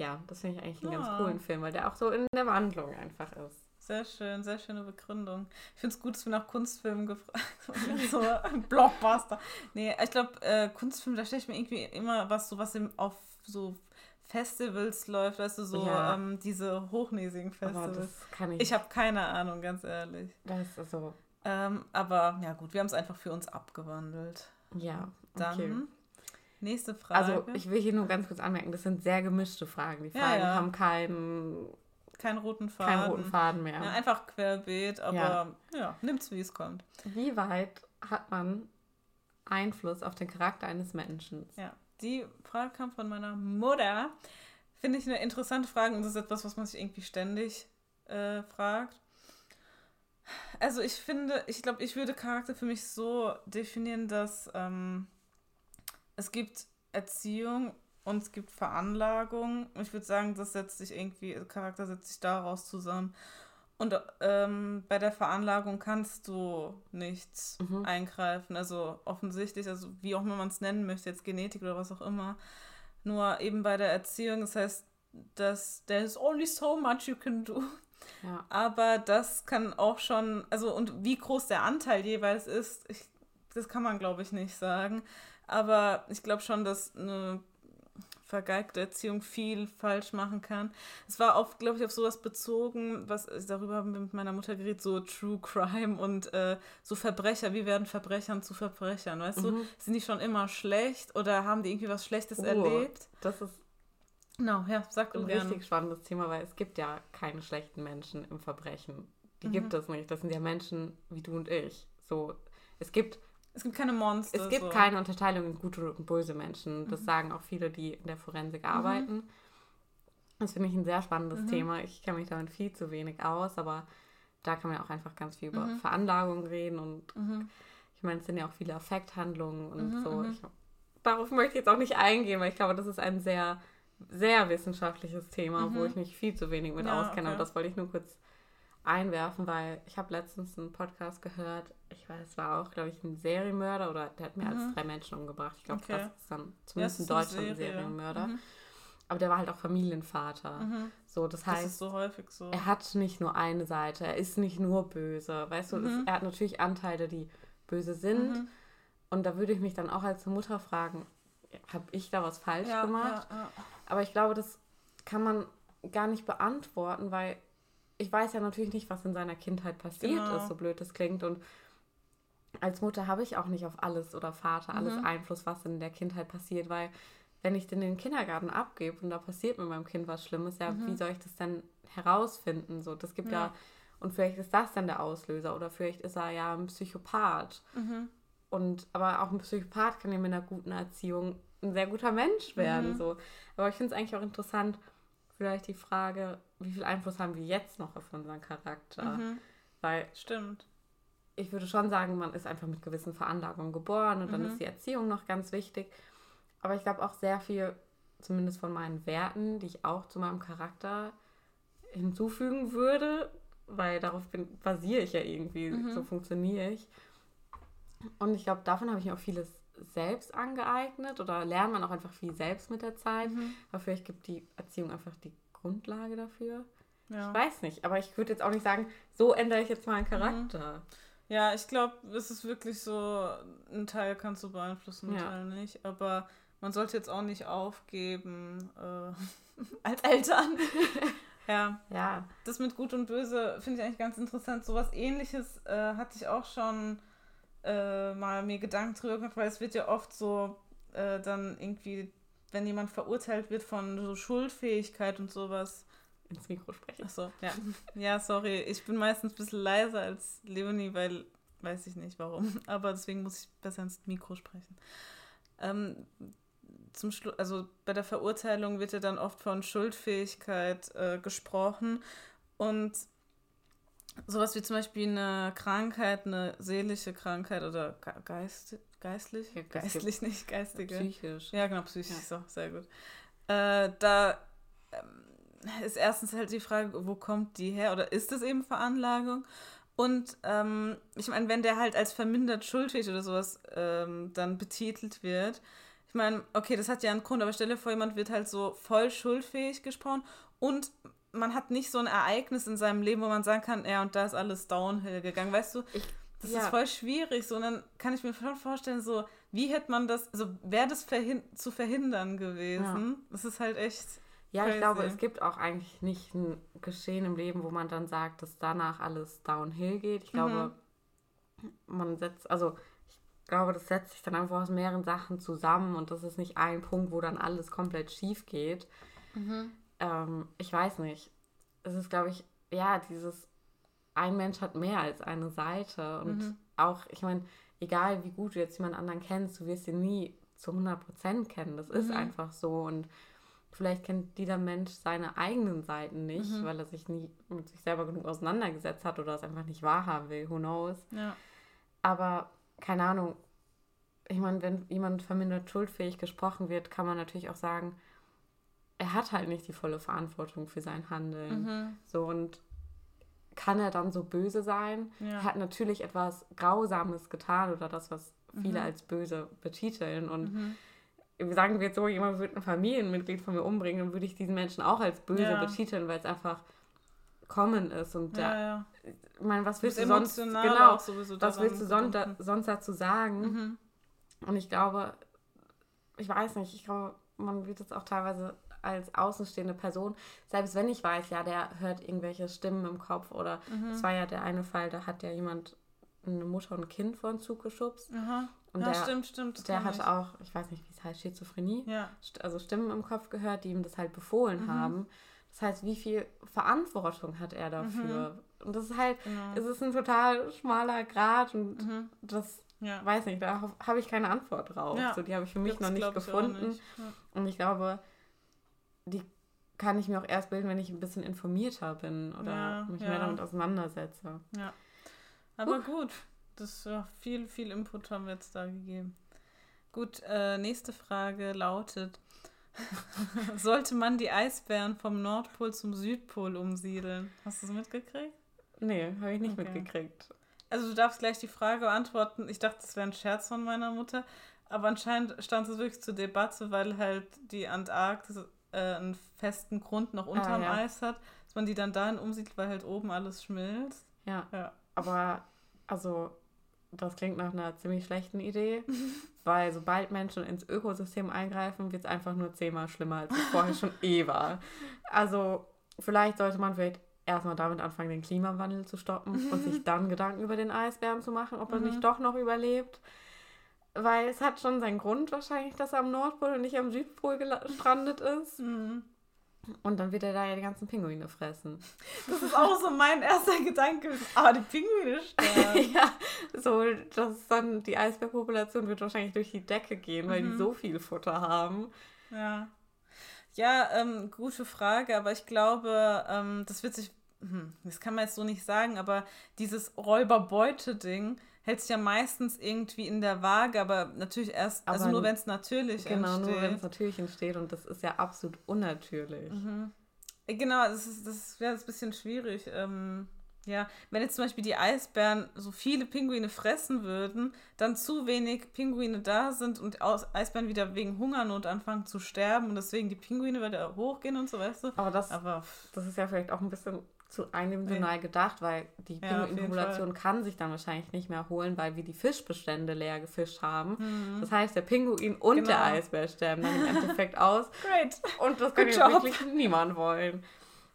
ja, das finde ich eigentlich einen Ja. ganz coolen Film, weil der auch so in der Wandlung einfach ist. Sehr schön, sehr schöne Begründung. Ich finde es gut, dass wir nach Kunstfilmen gefragt so ein Blockbuster. Nee, ich glaube, äh, Kunstfilm, da stelle ich mir irgendwie immer was, so was im, auf so Festivals läuft, weißt du, so Ja. ähm, diese hochnäsigen Festivals. das kann ich, Ich habe keine Ahnung, ganz ehrlich. das ist so, Ähm, aber ja gut, wir haben es einfach für uns abgewandelt. ja, Dann okay. Nächste Frage. Also ich will hier nur ganz kurz anmerken, das sind sehr gemischte Fragen. Die Ja, Fragen ja. haben keinen, keinen roten Faden. keinen roten Faden mehr. Ja, einfach querbeet, aber Ja. ja, nimmt's wie es kommt. Wie weit hat man Einfluss auf den Charakter eines Menschen? Ja, die Frage kam von meiner Mutter. Finde ich eine interessante Frage und das ist etwas, was man sich irgendwie ständig äh, fragt. Also ich finde, ich glaube, ich würde Charakter für mich so definieren, dass ähm, es gibt Erziehung und es gibt Veranlagung. Ich würde sagen, das setzt sich irgendwie, Charakter setzt sich daraus zusammen. Und ähm, bei der Veranlagung kannst du nichts Mhm. eingreifen. Also offensichtlich, also wie auch immer man es nennen möchte, jetzt Genetik oder was auch immer. Nur eben bei der Erziehung, das heißt, dass there's only so much you can do. Ja. Aber das kann auch schon, also und wie groß der Anteil jeweils ist, ich, das kann man glaube ich nicht sagen. Aber ich glaube schon, dass eine vergeigte Erziehung viel falsch machen kann. Es war auch, glaube ich, auf sowas bezogen, was darüber haben wir mit meiner Mutter geredet, so True Crime und äh, so Verbrecher, wie werden Verbrechern zu Verbrechern, weißt du? Mhm. Sind die schon immer schlecht oder haben die irgendwie was Schlechtes Oh. erlebt? Das ist Genau, ja, sag ein du gerne. richtig spannendes Thema, weil es gibt ja keine schlechten Menschen im Verbrechen. Die Mhm. gibt es nicht. Das sind ja Menschen wie du und ich. So, es gibt Es gibt keine Monster. Es gibt so. Mhm. keine Unterteilung in gute und böse Menschen. Das sagen auch viele, die in der Forensik arbeiten. Das finde ich ein sehr spannendes Mhm. Thema. Ich kenne mich damit viel zu wenig aus, aber da kann man auch einfach ganz viel über Mhm. Veranlagung reden und Mhm. ich meine, es sind ja auch viele Affekthandlungen und Mhm, so. mhm. Ich, darauf möchte ich jetzt auch nicht eingehen, weil ich glaube, das ist ein sehr, sehr wissenschaftliches Thema, wo Mhm. ich mich viel zu wenig mit Ja, auskenne. okay. Und das wollte ich nur kurz einwerfen, weil ich habe letztens einen Podcast gehört. Ich weiß, es war auch, glaube ich, ein Serienmörder oder der hat mehr als Mhm. drei Menschen umgebracht. Ich glaube, Okay. das ist dann Ja, zumindest es in ist eine Deutschland ein Serie. Serienmörder. Mhm. Aber der war halt auch Familienvater. Mhm. So, das Das heißt, ist so häufig so. er hat nicht nur eine Seite, er ist nicht nur böse. Weißt du, es, Mhm. er hat natürlich Anteile, die böse sind. Mhm. Und da würde ich mich dann auch als Mutter fragen, habe ich da was falsch ja, gemacht? Ja, ja. Aber ich glaube, das kann man gar nicht beantworten, weil ich weiß ja natürlich nicht, was in seiner Kindheit passiert Genau. ist, so blöd das klingt. Und als Mutter habe ich auch nicht auf alles oder Vater alles Mhm. Einfluss, was in der Kindheit passiert, weil wenn ich den in den Kindergarten abgebe und da passiert mit meinem Kind was Schlimmes, ja, Mhm. wie soll ich das denn herausfinden? So, das gibt ja. Ja. und vielleicht ist das dann der Auslöser oder vielleicht ist er ja ein Psychopath. Mhm. Und aber auch ein Psychopath kann ja mit einer guten Erziehung ein sehr guter Mensch werden. Mhm. So. Aber ich finde es eigentlich auch interessant, vielleicht die Frage, wie viel Einfluss haben wir jetzt noch auf unseren Charakter? Mhm. Weil Stimmt. ich würde schon sagen, man ist einfach mit gewissen Veranlagungen geboren und dann Mhm. ist die Erziehung noch ganz wichtig. Aber ich glaube auch sehr viel, zumindest von meinen Werten, die ich auch zu meinem Charakter hinzufügen würde, weil darauf bin, basiere ich ja irgendwie, Mhm. so funktioniere ich. Und ich glaube, davon habe ich auch vieles selbst angeeignet oder lernt man auch einfach viel selbst mit der Zeit. Mhm. Aber vielleicht gibt die Erziehung einfach die Grundlage dafür. Ja. Ich weiß nicht, aber ich würde jetzt auch nicht sagen, so ändere ich jetzt meinen Charakter. Ja, ich glaube, es ist wirklich so, ein Teil kannst du beeinflussen, ein Ja. Teil nicht. Aber man sollte jetzt auch nicht aufgeben äh, als Eltern. ja, Ja, das mit Gut und Böse finde ich eigentlich ganz interessant. So was ähnliches äh, hatte ich auch schon äh, mal mir Gedanken drüber gemacht, weil es wird ja oft so äh, dann irgendwie, wenn jemand verurteilt wird von so Schuldfähigkeit und sowas, ins Mikro sprechen. Achso, ja. Ja, sorry. Ich bin meistens ein bisschen leiser als Leonie, weil weiß ich nicht warum. Aber deswegen muss ich besser ins Mikro sprechen. Ähm, zum Schlu also bei der Verurteilung wird ja dann oft von Schuldfähigkeit äh, gesprochen. Und sowas wie zum Beispiel eine Krankheit, eine seelische Krankheit oder ge geist geistlich? Ja, Geistlich nicht, geistige. Psychisch. Ja, genau, psychisch, Ja. so, sehr gut. Äh, da ähm, ist erstens halt die Frage, wo kommt die her oder ist es eben Veranlagung? Und ähm, ich meine, wenn der halt als vermindert schuldfähig oder sowas ähm, dann betitelt wird, ich meine, okay, das hat ja einen Grund, aber stell dir vor, jemand wird halt so voll schuldfähig gesprochen und man hat nicht so ein Ereignis in seinem Leben, wo man sagen kann, ja, und da ist alles downhill gegangen, weißt du? Ich- das ja. ist voll schwierig. So, und dann kann ich mir schon vorstellen, so, wie hätte man das, also wäre das verhin zu verhindern gewesen? Das ist halt echt. Ja, ich Crazy. glaube, es gibt auch eigentlich nicht ein Geschehen im Leben, wo man dann sagt, dass danach alles downhill geht. Ich glaube, man setzt, also ich glaube, das setzt sich dann einfach aus mehreren Sachen zusammen und das ist nicht ein Punkt, wo dann alles komplett schief geht. Ähm, ich weiß nicht. Es ist, glaube ich, ja, dieses, ein Mensch hat mehr als eine Seite und Mhm. auch, ich meine, egal wie gut du jetzt jemand anderen kennst, du wirst ihn nie zu 100% kennen. Das ist Mhm. einfach so und vielleicht kennt dieser Mensch seine eigenen Seiten nicht, Mhm. weil er sich nie mit sich selber genug auseinandergesetzt hat oder es einfach nicht wahrhaben will, who knows. Ja. Aber keine Ahnung, ich meine, wenn jemand vermindert schuldfähig gesprochen wird, kann man natürlich auch sagen, er hat halt nicht die volle Verantwortung für sein Handeln. Mhm. So und kann er dann so böse sein? Ja. Er hat natürlich etwas Grausames getan oder das, was viele Mhm. als böse betiteln. Und Mhm. sagen wir jetzt so, jemand würde ein Familienmitglied von mir umbringen, dann würde ich diesen Menschen auch als böse Ja. betiteln, weil es einfach common ist. Und Ja, der, ja. ich meine, was bist willst du sonst, genau, was willst du son da, sonst dazu sagen? Mhm. Und ich glaube, ich weiß nicht, ich glaube, man wird jetzt auch teilweise als außenstehende Person, selbst wenn ich weiß, ja, der hört irgendwelche Stimmen im Kopf oder Mhm. es war ja der eine Fall, da hat ja jemand eine Mutter und ein Kind vor den Zug geschubst Aha. und ja, der, stimmt, stimmt. der hatte ich. auch, ich weiß nicht, wie es heißt, Schizophrenie, Ja. Also Stimmen im Kopf gehört, die ihm das halt befohlen Mhm. haben. Das heißt, wie viel Verantwortung hat er dafür? Und das ist halt, Genau. es ist ein total schmaler Grad und Mhm. das Ja. weiß nicht, da hab- habe ich keine Antwort drauf. Ja, So, die habe ich für mich Gibt's, noch nicht gefunden. nicht. Und ich glaube, die kann ich mir auch erst bilden, wenn ich ein bisschen informierter bin oder Ja, mich ja. mehr damit auseinandersetze. Aber gut, das ja, viel, viel Input haben wir jetzt da gegeben. Gut, äh, nächste Frage lautet: Sollte man die Eisbären vom Nordpol zum Südpol umsiedeln? Hast du es mitgekriegt? Nee, habe ich nicht Okay. mitgekriegt. Also du darfst gleich die Frage beantworten. Ich dachte, das wäre ein Scherz von meiner Mutter, aber anscheinend stand es wirklich zur Debatte, weil halt die Antarktis äh, einen festen Grund noch unterm ja. Eis hat, dass man die dann dahin umsiedelt, weil halt oben alles schmilzt. Ja, Ja. aber also das klingt nach einer ziemlich schlechten Idee, weil sobald Menschen ins Ökosystem eingreifen, wird es einfach nur zehnmal schlimmer, als es vorher schon eh war. Also vielleicht sollte man vielleicht erstmal damit anfangen, den Klimawandel zu stoppen und sich dann Gedanken über den Eisbären zu machen, ob er Mhm. nicht doch noch überlebt. Weil es hat schon seinen Grund wahrscheinlich, dass er am Nordpol und nicht am Südpol gestrandet ist. Mhm. Und dann wird er da ja die ganzen Pinguine fressen. Das ist auch so mein erster Gedanke. Aber die Pinguine sterben. ja, so, dass dann die Eisbärpopulation wird wahrscheinlich durch die Decke gehen, weil Mhm. die so viel Futter haben. Ja. Ja, ähm, gute Frage, aber ich glaube, ähm, das wird sich, hm, das kann man jetzt so nicht sagen, aber dieses Räuberbeute-Ding hält sich ja meistens irgendwie in der Waage, aber natürlich erst, also Aber nur wenn es natürlich Genau, nur wenn es entsteht. natürlich entsteht und das ist ja absolut unnatürlich. Mhm. Äh, Genau, das ist, das wäre ein bisschen schwierig. Ähm, Ja, wenn jetzt zum Beispiel die Eisbären so viele Pinguine fressen würden, dann zu wenig Pinguine da sind und Eisbären wieder wegen Hungernot anfangen zu sterben und deswegen die Pinguine wieder hochgehen und so, weißt du? Aber das, Aber das ist ja vielleicht auch ein bisschen zu eindimensional gedacht, weil die Ja, Pinguinpopulation kann sich dann wahrscheinlich nicht mehr erholen, weil wir die Fischbestände leer gefischt haben. Mhm. Das heißt, der Pinguin und der Genau. Eisbär sterben dann im Endeffekt aus great. und das kann Good ja wirklich niemand wollen.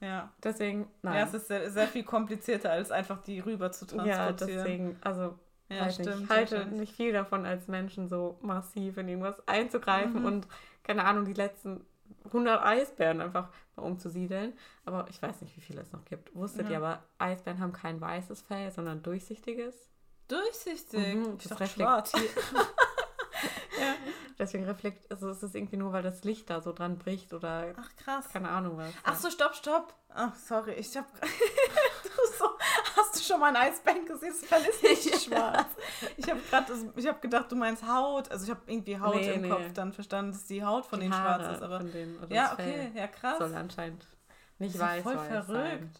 Ja. Deswegen, nein. Ja, es ist sehr, sehr viel komplizierter, als einfach die rüber zu Ja, transportieren. deswegen, also Ja, stimmt. ich halte nicht viel davon, als Menschen so massiv in irgendwas einzugreifen Mhm. und, keine Ahnung, die letzten 100 Eisbären einfach mal umzusiedeln. Aber ich weiß nicht, wie viele es noch gibt. Wusstet Ja. ihr aber, Eisbären haben kein weißes Fell, sondern durchsichtiges. Durchsichtig. Mhm, das schwarz. ja. Deswegen reflekt, also es ist irgendwie nur, weil das Licht da so dran bricht oder Ach, krass. keine Ahnung was. Ach so, stopp, stopp. Ach, sorry, ich hab. du so, hast du schon mal ein Eisbein gesehen? Das Fell ist nicht schwarz. Ich habe gerade, ich habe gedacht, du meinst Haut. Also ich habe irgendwie Haut Nee, im nee. Kopf dann verstanden, dass die Haut von Die denen Haare schwarz ist. Aber denen, ja, okay, ja krass. soll anscheinend nicht weiß voll weiß verrückt. sein.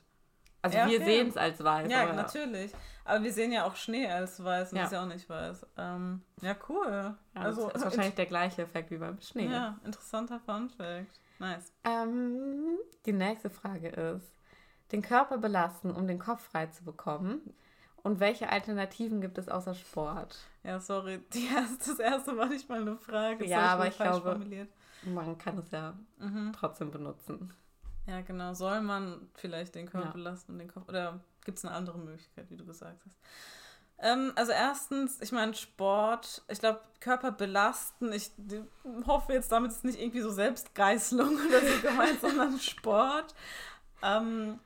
Also Ja, wir okay. sehen es als weiß. Ja, aber natürlich. Aber wir sehen ja auch Schnee als weiß und Ja. ist ja auch nicht weiß. Ähm, ja, cool. Ja, also das ist wahrscheinlich der gleiche Effekt wie beim Schnee. Ja, interessanter Fun Fact. Nice. Ähm, die nächste Frage ist, den Körper belasten, um den Kopf frei zu bekommen. Und welche Alternativen gibt es außer Sport? Ja, sorry. Die erste, das erste war nicht mal eine Frage. Das Ja, hab aber ich glaube- Formuliert. Man kann es ja Mhm. trotzdem benutzen. Ja, genau. Soll man vielleicht den Körper Ja. belasten und den Kopf. Oder gibt es eine andere Möglichkeit, wie du gesagt hast? Ähm, also erstens, ich meine Sport, ich glaube Körper belasten, ich hoffe jetzt damit ist nicht irgendwie so Selbstgeißelung oder so gemeint, sondern Sport. Ähm,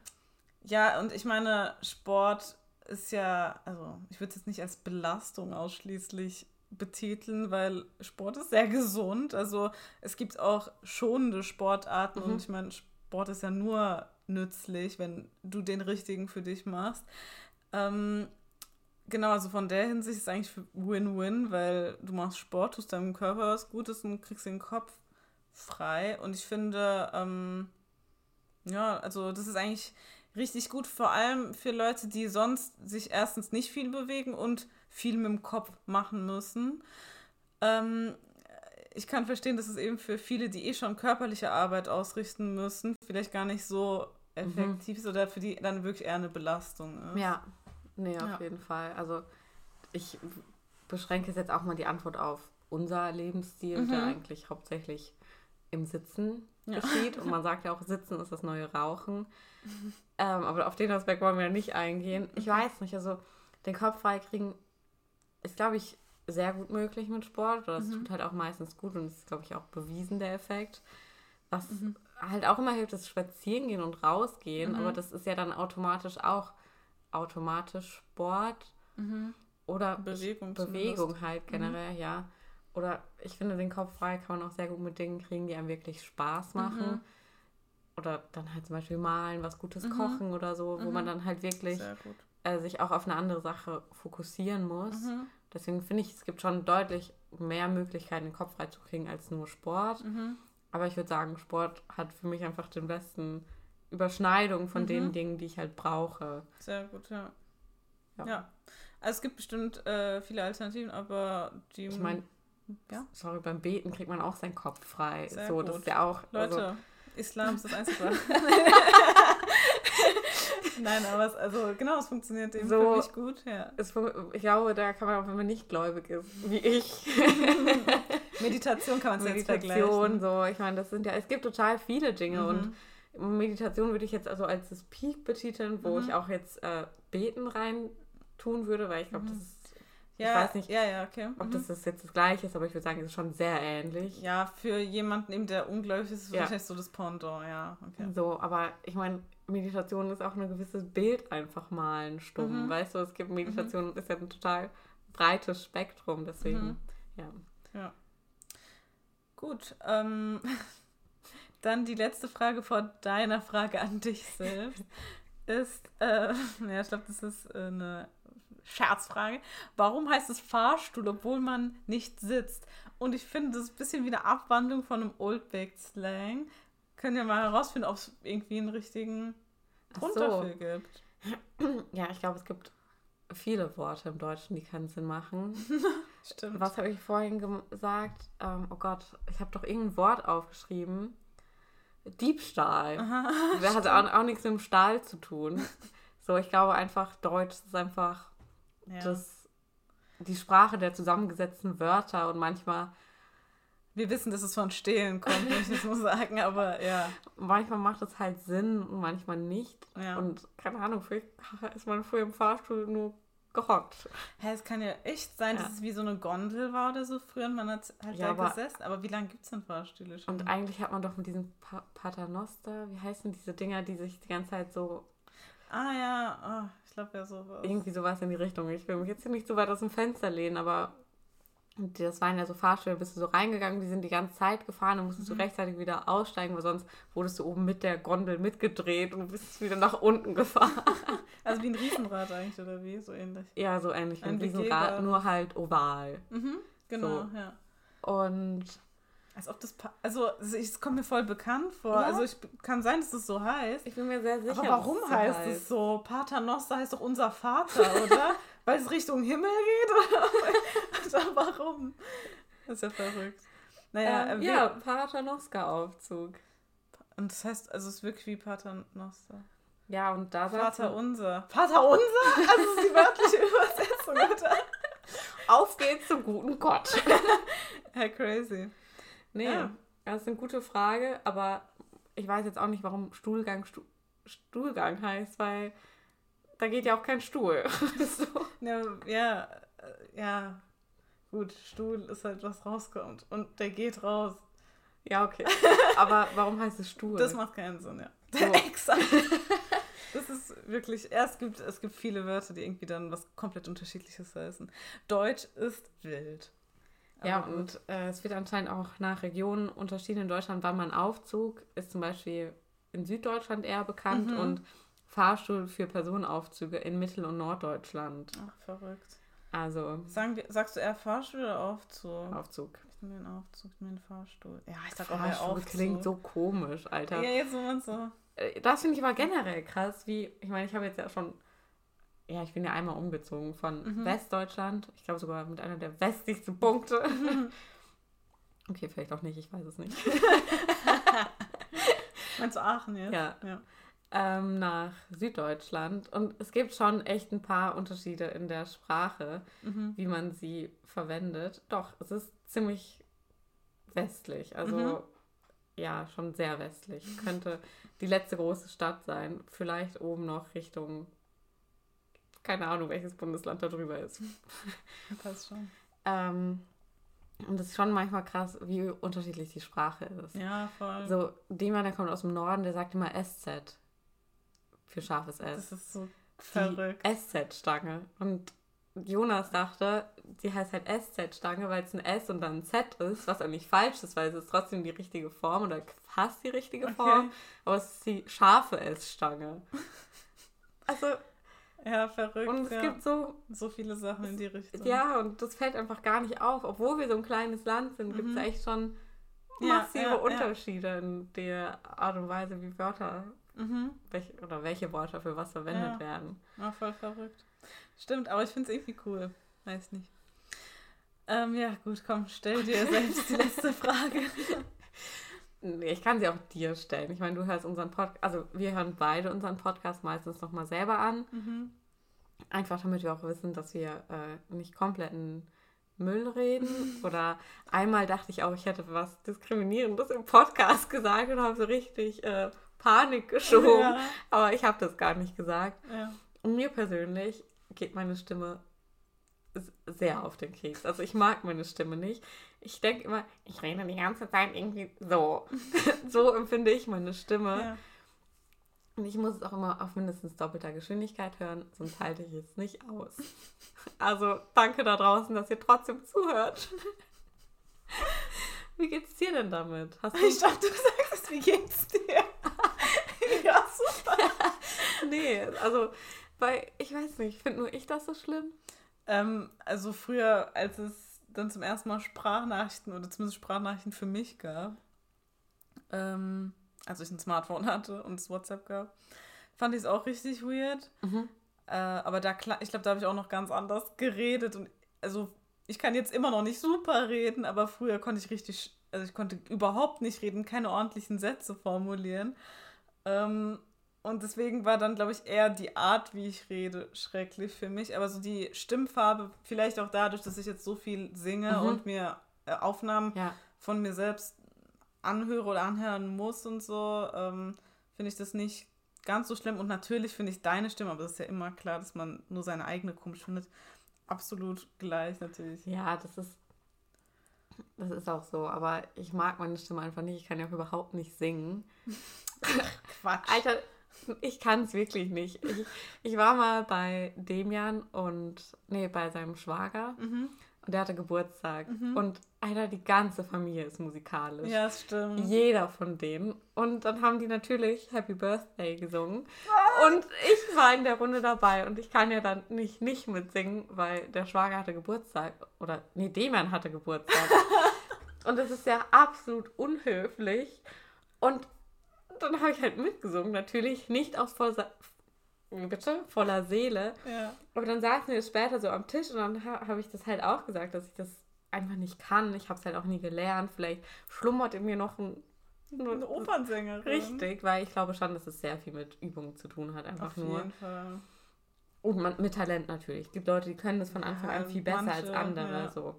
ja, und ich meine, Sport ist ja, also ich würde es jetzt nicht als Belastung ausschließlich betiteln, weil Sport ist sehr gesund. Also es gibt auch schonende Sportarten Mhm. und ich meine, Sport ist ja nur nützlich, wenn du den richtigen für dich machst. Ähm, genau, also von der Hinsicht ist es eigentlich Win-Win, weil du machst Sport, tust deinem Körper was Gutes und kriegst den Kopf frei. Und ich finde, ähm, ja, also das ist eigentlich richtig gut, vor allem für Leute, die sonst sich erstens nicht viel bewegen und viel mit dem Kopf machen müssen. Ähm, ich kann verstehen, dass es eben für viele, die eh schon körperliche Arbeit ausrichten müssen, vielleicht gar nicht so effektiv ist oder für die dann wirklich eher eine Belastung ist. Ja, nee, auf Ja. jeden Fall. Also ich beschränke jetzt auch mal die Antwort auf unser Lebensstil, der Mhm. eigentlich hauptsächlich im Sitzen Ja. geschieht. Und man sagt ja auch, Sitzen ist das neue Rauchen. Ähm, aber auf den Aspekt wollen wir ja nicht eingehen. Ich Mhm. weiß nicht, also den Kopf freikriegen ist, glaube ich, sehr gut möglich mit Sport. Oder es Mhm. tut halt auch meistens gut und es ist, glaube ich, auch bewiesen, der Effekt. Was Mhm. halt auch immer hilft, ist Spazierengehen und rausgehen. Mhm. Aber das ist ja dann automatisch auch automatisch Sport Mhm. oder Bewegung. Bewegung halt generell, ja. Oder ich finde, den Kopf frei kann man auch sehr gut mit Dingen kriegen, die einem wirklich Spaß machen. Mhm. Oder dann halt zum Beispiel malen, was Gutes Mhm. kochen oder so, wo Mhm. man dann halt wirklich äh, sich auch auf eine andere Sache fokussieren muss. Mhm. Deswegen finde ich, es gibt schon deutlich mehr Möglichkeiten, den Kopf frei zu kriegen als nur Sport. Mhm. Aber ich würde sagen, Sport hat für mich einfach den besten Überschneidung von Mhm. den Dingen, die ich halt brauche. Sehr gut, ja. Ja. Ja. Also es gibt bestimmt äh, viele Alternativen, aber die. Ich meine, Ja. sorry, beim Beten kriegt man auch seinen Kopf frei. Sehr so, das gut. ist ja auch. Leute, Also, Islam ist das Einzige. Nein, aber es, also genau, es funktioniert eben So. für mich gut, ja. es, ich glaube, da kann man auch, wenn man nicht gläubig ist, wie ich, Meditation kann man es jetzt Meditation, vergleichen. so, ich meine, das sind ja, es gibt total viele Dinge und Mhm. Meditation würde ich jetzt also als das Peak betiteln, wo Mhm. ich auch jetzt äh, Beten rein tun würde, weil ich glaube, Mhm. das ist, ja, ich weiß nicht, Ja, ja, okay. ob Mhm. das ist jetzt das Gleiche ist, aber ich würde sagen, es ist schon sehr ähnlich. Ja, für jemanden eben, der ungläubig ist, ist Ja. wahrscheinlich so das Pendant, ja. Okay. So, aber ich meine, Meditation ist auch ein gewisses Bild einfach malen, stumm. Mhm. Weißt du, es gibt Meditation, ist ja ein total breites Spektrum, deswegen, Mhm. ja. Gut, ähm, dann die letzte Frage vor deiner Frage an dich selbst ist, äh, ja, ich glaube, das ist äh, eine Scherzfrage. Warum heißt es Fahrstuhl, obwohl man nicht sitzt? Und ich finde, das ist ein bisschen wie eine Abwandlung von einem Oldbaked-Slang. Können wir mal herausfinden, ob es irgendwie einen richtigen Grund so. dafür gibt. Ja, ich glaube, es gibt viele Worte im Deutschen, die keinen Sinn machen. Stimmt. Was habe ich vorhin gesagt? Ähm, oh Gott, ich habe doch irgendein Wort aufgeschrieben. Diebstahl. Aha, Wer hat auch, auch nichts mit dem Stahl zu tun. So, ich glaube einfach, Deutsch ist einfach ja. das, die Sprache der zusammengesetzten Wörter und manchmal, Wir wissen, dass es von Stehlen kommt, wenn ich das muss sagen, aber ja. manchmal macht es halt Sinn und manchmal nicht. ja. Und keine Ahnung, vielleicht ist man früher im Fahrstuhl nur gehockt. Hä, es kann ja echt sein, Ja. dass es wie so eine Gondel war oder so früher und man hat halt Ja, da aber- gesessen. Aber wie lange gibt es denn Fahrstühle schon? Und eigentlich hat man doch mit diesen pa Paternoster, wie heißen diese Dinger, die sich die ganze Zeit so ah ja, oh, glaube ja sowas. irgendwie sowas in die Richtung. Ich will mich jetzt hier nicht so weit aus dem Fenster lehnen, aber das waren ja so Fahrstühle, bist du so reingegangen, die sind die ganze Zeit gefahren, dann musstest du rechtzeitig wieder aussteigen, weil sonst wurdest du oben mit der Gondel mitgedreht und bist wieder nach unten gefahren. Also wie ein Riesenrad eigentlich, oder wie? So ähnlich. ja, so ähnlich wie Ein ein Riesenrad, nur halt oval. Mhm, genau, So. ja. Und Als ob das, pa- also es kommt mir voll bekannt vor. Ja. Also ich kann sein, dass es so heißt. ich bin mir sehr sicher. Aber warum es so heißt es so? Pater Noster heißt doch unser Vater, oder? Weil es Richtung Himmel geht? Oder, oder warum? Das ist ja verrückt. Naja, Ähm, äh, ja, Paternoster-Aufzug. Und das heißt, also es ist wirklich wie Pater Noster. Ja, und da saß Vater unser. Vater unser? Also das ist die wörtliche Übersetzung, oder? Auf geht's zum guten Gott. Ja, crazy. Nee, Ja. das ist eine gute Frage, aber ich weiß jetzt auch nicht, warum Stuhlgang Stu Stuhlgang heißt, weil da geht ja auch kein Stuhl. so. Ja, ja, äh, ja. Gut, Stuhl ist halt, was rauskommt. Und der geht raus. Ja, okay. Aber warum heißt es Stuhl? Das macht keinen Sinn, ja. So. Exakt. Das ist wirklich, ja, es gibt, es gibt viele Wörter, die irgendwie dann was komplett unterschiedliches heißen. Deutsch ist wild. Ja, Aber und äh, es wird anscheinend auch nach Regionen unterschieden in Deutschland, wann man Aufzug ist zum Beispiel in Süddeutschland eher bekannt Mhm. und Fahrstuhl für Personenaufzüge in Mittel- und Norddeutschland. Ach, verrückt. Also Sagen sagst du eher Fahrstuhl oder Aufzug? Aufzug. Ich nehme den Aufzug, ich nehme den Fahrstuhl. Ja, ich sag auch eher Fahrstuhl Aufzug. klingt so komisch, Alter. Ja, jetzt so und so. Äh, Das finde ich aber generell krass, wie, ich meine, ich habe jetzt ja schon, ja, ich bin ja einmal umgezogen von Mhm. Westdeutschland, ich glaube sogar mit einer der westlichsten Punkte. okay, vielleicht auch nicht, ich weiß es nicht. Meinst du Aachen jetzt? Ja. ja. ähm, nach Süddeutschland und es gibt schon echt ein paar Unterschiede in der Sprache, Mhm. wie man sie verwendet. Doch, es ist ziemlich westlich, also Mhm. ja, schon sehr westlich. Könnte die letzte große Stadt sein, vielleicht oben noch Richtung, keine Ahnung, welches Bundesland da drüber ist. Passt schon. Ähm, und es ist schon manchmal krass, wie unterschiedlich die Sprache ist. Ja, voll. So, jemand, der kommt aus dem Norden, der sagt immer SZ für scharfes S. das ist so verrückt. SZ-Stange. Und Jonas dachte, die heißt halt SZ-Stange, weil es ein S und dann ein Z ist, was eigentlich falsch ist, weil es ist trotzdem die richtige Form oder fast die richtige Okay. Form, aber es ist die scharfe S-Stange. Also, Ja, verrückt. und es ja. gibt so, so viele Sachen in die Richtung. ja, und das fällt einfach gar nicht auf. Obwohl wir so ein kleines Land sind, gibt es Mhm. echt schon massive ja, ja. Unterschiede in der Art und Weise, wie Wörter, Mhm. welche, oder welche Wörter für was verwendet werden. Ja, voll verrückt. Stimmt, aber ich finde es irgendwie cool. Weiß nicht. Ähm, ja, gut, komm, stell dir selbst die letzte Frage. Nee, ich kann sie auch dir stellen. Ich meine, du hörst unseren Podcast, also wir hören beide unseren Podcast meistens nochmal selber an. Mhm. Einfach damit wir auch wissen, dass wir äh, nicht kompletten Müll reden. Oder einmal dachte ich auch, ich hätte was Diskriminierendes im Podcast gesagt und habe so richtig äh, Panik geschoben. Ja, Aber ich habe das gar nicht gesagt. ja. Und mir persönlich geht meine Stimme sehr auf den Keks. Also ich mag meine Stimme nicht. Ich denke immer, ich rede die ganze Zeit irgendwie so. so empfinde ich meine Stimme. ja. Und ich muss es auch immer auf mindestens doppelter Geschwindigkeit hören, sonst halte ich es nicht aus. Also danke da draußen, dass ihr trotzdem zuhört. Wie geht's dir denn damit? Hast du Ich dachte, du sagst, wie geht's dir? ja, super. Nee, also, weil ich weiß nicht, finde nur ich das so schlimm. Ähm, also früher, als es dann zum ersten Mal Sprachnachrichten oder zumindest Sprachnachrichten für mich gab, ähm, als ich ein Smartphone hatte und es WhatsApp gab, fand ich es auch richtig weird. Mhm. Äh, aber da, ich glaube, da habe ich auch noch ganz anders geredet. Und also, ich kann jetzt immer noch nicht super reden, aber früher konnte ich richtig, also ich konnte überhaupt nicht reden, keine ordentlichen Sätze formulieren. Ähm, und deswegen war dann, glaube ich, eher die Art, wie ich rede, schrecklich für mich. Aber so die Stimmfarbe, vielleicht auch dadurch, dass ich jetzt so viel singe Mhm. und mir äh, Aufnahmen Ja. von mir selbst anhöre oder anhören muss und so, ähm, finde ich das nicht ganz so schlimm. Und natürlich finde ich deine Stimme, aber das ist ja immer klar, dass man nur seine eigene komisch findet, absolut gleich natürlich. Ja, das ist. Das ist auch so, aber ich mag meine Stimme einfach nicht. Ich kann ja auch überhaupt nicht singen. Quatsch. Alter, ich kann es wirklich nicht. Ich, ich war mal bei Demian und, nee, bei seinem Schwager Mhm. und der hatte Geburtstag. Mhm. Und Alter, die ganze Familie ist musikalisch. Ja, das stimmt. Jeder von denen. Und dann haben die natürlich Happy Birthday gesungen. Ah! Und ich war in der Runde dabei und ich kann ja dann nicht, nicht mitsingen, weil der Schwager hatte Geburtstag. Oder, nee, Demian hatte Geburtstag. und das ist ja absolut unhöflich. Und dann habe ich halt mitgesungen, natürlich nicht aus voller, bitte, voller Seele. Ja. Aber dann saßen wir später so am Tisch und dann ha habe ich das halt auch gesagt, dass ich das einfach nicht kann. Ich habe es halt auch nie gelernt. Vielleicht schlummert in mir noch ein. Eine Opernsängerin. Richtig, weil ich glaube schon, dass es sehr viel mit Übung zu tun hat, einfach Auf nur. jeden Fall. Und man, mit Talent natürlich. Es gibt Leute, die können das von Anfang Ja, an viel besser als manche, andere. ja. So.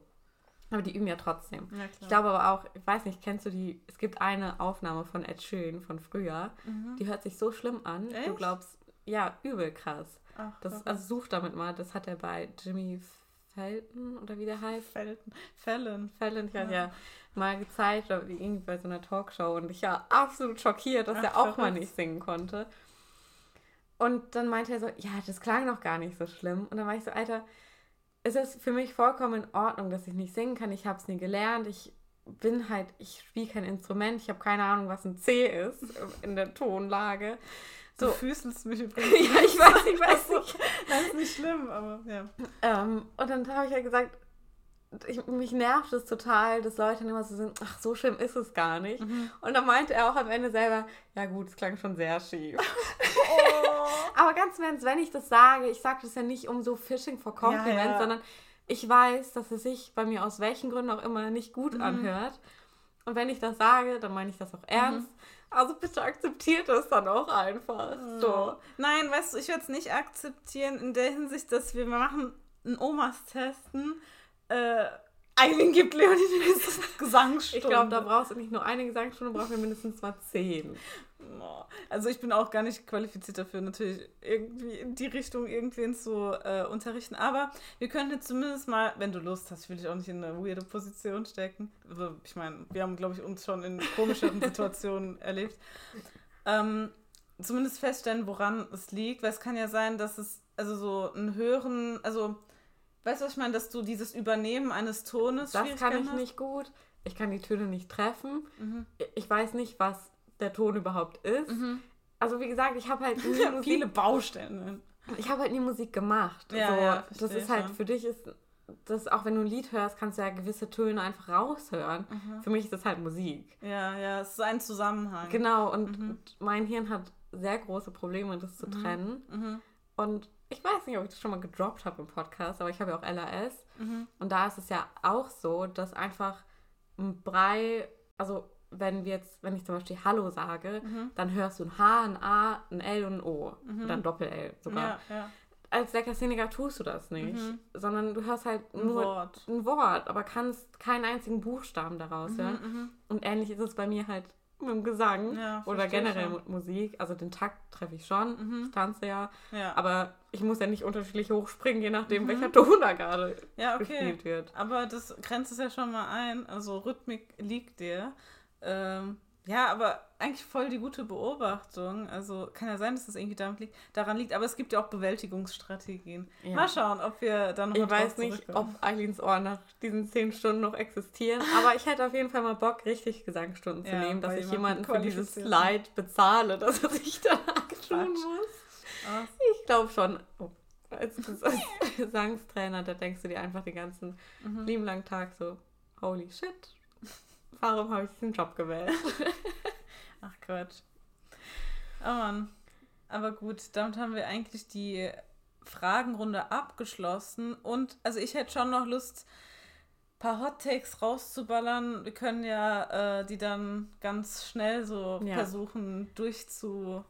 Aber die üben ja trotzdem. Ja. Ich glaube aber auch, ich weiß nicht, kennst du die, es gibt eine Aufnahme von Ed Sheeran von früher, Mhm. die hört sich so schlimm an. Du Echt? glaubst, ja, übel krass. Ach, Das, also such damit mal, das hat er bei Jimmy Felton oder wie der heißt. Fällen. Fallon, hatte Ja. ja mal gezeigt, irgendwie bei so einer Talkshow und ich war absolut schockiert, dass Ach, er auch mal nicht singen konnte. Und dann meinte er so, ja, das klang noch gar nicht so schlimm. Und dann war ich so, Alter, es ist für mich vollkommen in Ordnung, dass ich nicht singen kann. Ich habe es nie gelernt. Ich bin halt, ich spiele kein Instrument. Ich habe keine Ahnung, was ein C ist in der Tonlage. Du So, füßelst mich übrigens. ja, ich weiß, ich weiß Ach so. nicht. Nein, ist nicht schlimm, aber ja. Ähm, und dann habe ich ja gesagt, ich, mich nervt es total, dass Leute dann immer so sind, ach, so schlimm ist es gar nicht. Mhm. Und dann meinte er auch am Ende selber, ja gut, es klang schon sehr schief. Oh. Aber ganz im Ernst, wenn ich das sage, ich sage das ja nicht um so Fishing for Compliments, Ja, ja. sondern ich weiß, dass es sich bei mir aus welchen Gründen auch immer nicht gut Mhm. anhört. Und wenn ich das sage, dann meine ich das auch ernst. Also bitte akzeptiert das dann auch einfach. So. Nein, weißt du, ich werde es nicht akzeptieren in der Hinsicht, dass wir, machen einen Omas testen. Äh, Eileen gibt Leonie die Gesangsstunde. Ich glaube, da brauchst du nicht nur eine Gesangsstunde, brauchen wir mindestens mal zehn. Also ich bin auch gar nicht qualifiziert dafür, natürlich irgendwie in die Richtung irgendwen zu äh, unterrichten. Aber wir könnten jetzt zumindest mal, wenn du Lust hast, ich will dich auch nicht in eine weirde Position stecken. Also ich meine, wir haben, glaube ich, uns schon in komischeren Situationen erlebt. Ähm, zumindest feststellen, woran es liegt. Weil es kann ja sein, dass es, also so ein Hören, also weißt du, was ich meine, dass du dieses Übernehmen eines Tones Das kann ich hast? nicht gut. Ich kann die Töne nicht treffen. Mhm. Ich weiß nicht, was der Ton überhaupt ist. Mhm. Also wie gesagt, ich habe halt nie Musik, viele Baustellen. ich habe halt nie Musik gemacht. Ja, so, ja, das ist halt schon. für dich ist das auch wenn du ein Lied hörst, kannst du ja gewisse Töne einfach raushören. Mhm. Für mich ist das halt Musik. Ja, ja, es ist ein Zusammenhang. Genau und, Mhm. und mein Hirn hat sehr große Probleme, das zu trennen. Mhm. Und ich weiß nicht, ob ich das schon mal gedroppt habe im Podcast, aber ich habe ja auch LAS. Mhm. Und da ist es ja auch so, dass einfach ein Brei, also wenn wir jetzt, wenn ich zum Beispiel Hallo sage, Mhm. dann hörst du ein H, ein A, ein L und ein O. Mhm. Oder ein Doppel-L sogar. Ja, ja. Als Lekkerszeniker tust du das nicht, Mhm. sondern du hörst halt Ein nur Wort. ein Wort, aber kannst keinen einzigen Buchstaben daraus hören. Mhm. Und ähnlich ist es bei mir halt mit dem Gesang Ja, oder generell schon. mit Musik. Also den Takt treffe ich schon, Mhm. ich tanze ja, Ja, aber ich muss ja nicht unterschiedlich hochspringen, je nachdem, Mhm. welcher Ton da gerade ja okay. gespielt wird. Aber das grenzt es ja schon mal ein. Also Rhythmik liegt dir. Ähm, ja, aber eigentlich voll die gute Beobachtung. Also kann ja sein, dass das irgendwie damit liegt, daran liegt. Aber es gibt ja auch Bewältigungsstrategien. Ja. Mal schauen, ob wir da noch Ich weiß nicht, ob. Eileens Ohren nach diesen zehn Stunden noch existieren, aber ich hätte auf jeden Fall mal Bock, richtig Gesangsstunden zu Ja, nehmen, dass ich jemanden für dieses. Leid bezahle, dass er sich danach tun muss. Ah, Ich glaube schon. Oh, als Ges- Gesangstrainer, da denkst du dir einfach den ganzen mhm. lieben langen Tag so, holy shit, warum habe ich diesen Job gewählt? Ach Quatsch. Oh Mann. Aber gut, damit haben wir eigentlich die Fragenrunde abgeschlossen. Und also ich hätte schon noch Lust, ein paar Hot Takes rauszuballern. Wir können ja äh, die dann ganz schnell so Ja. versuchen durchzukriegen.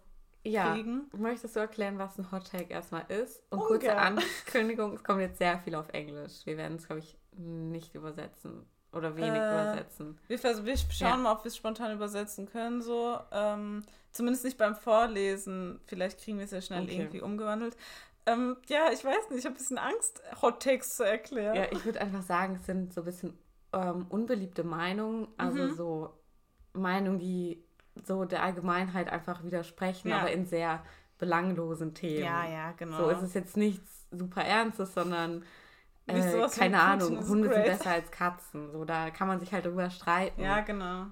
Ja. Möchtest du erklären, was ein Hot Take erstmal ist? Und kurze Ungern. Ankündigung, es kommt jetzt sehr viel auf Englisch. Wir werden es, glaube ich, nicht übersetzen. Oder wenig Äh, übersetzen. Wir, vers- wir schauen Ja. mal, ob wir es spontan übersetzen können. So, ähm, zumindest nicht beim Vorlesen. Vielleicht kriegen wir es ja schnell Okay. irgendwie umgewandelt. Ähm, ja, ich weiß nicht. Ich habe ein bisschen Angst, Hot Takes zu erklären. Ja, ich würde einfach sagen, es sind so ein bisschen ähm, unbeliebte Meinungen. Also Mhm. so Meinungen, die so der Allgemeinheit einfach widersprechen, Ja. aber in sehr belanglosen Themen. ja, ja, genau. So ist es jetzt nichts super Ernstes, sondern äh, keine Ahnung, Hunde sind besser als Katzen. So, da kann man sich halt drüber streiten. ja, genau.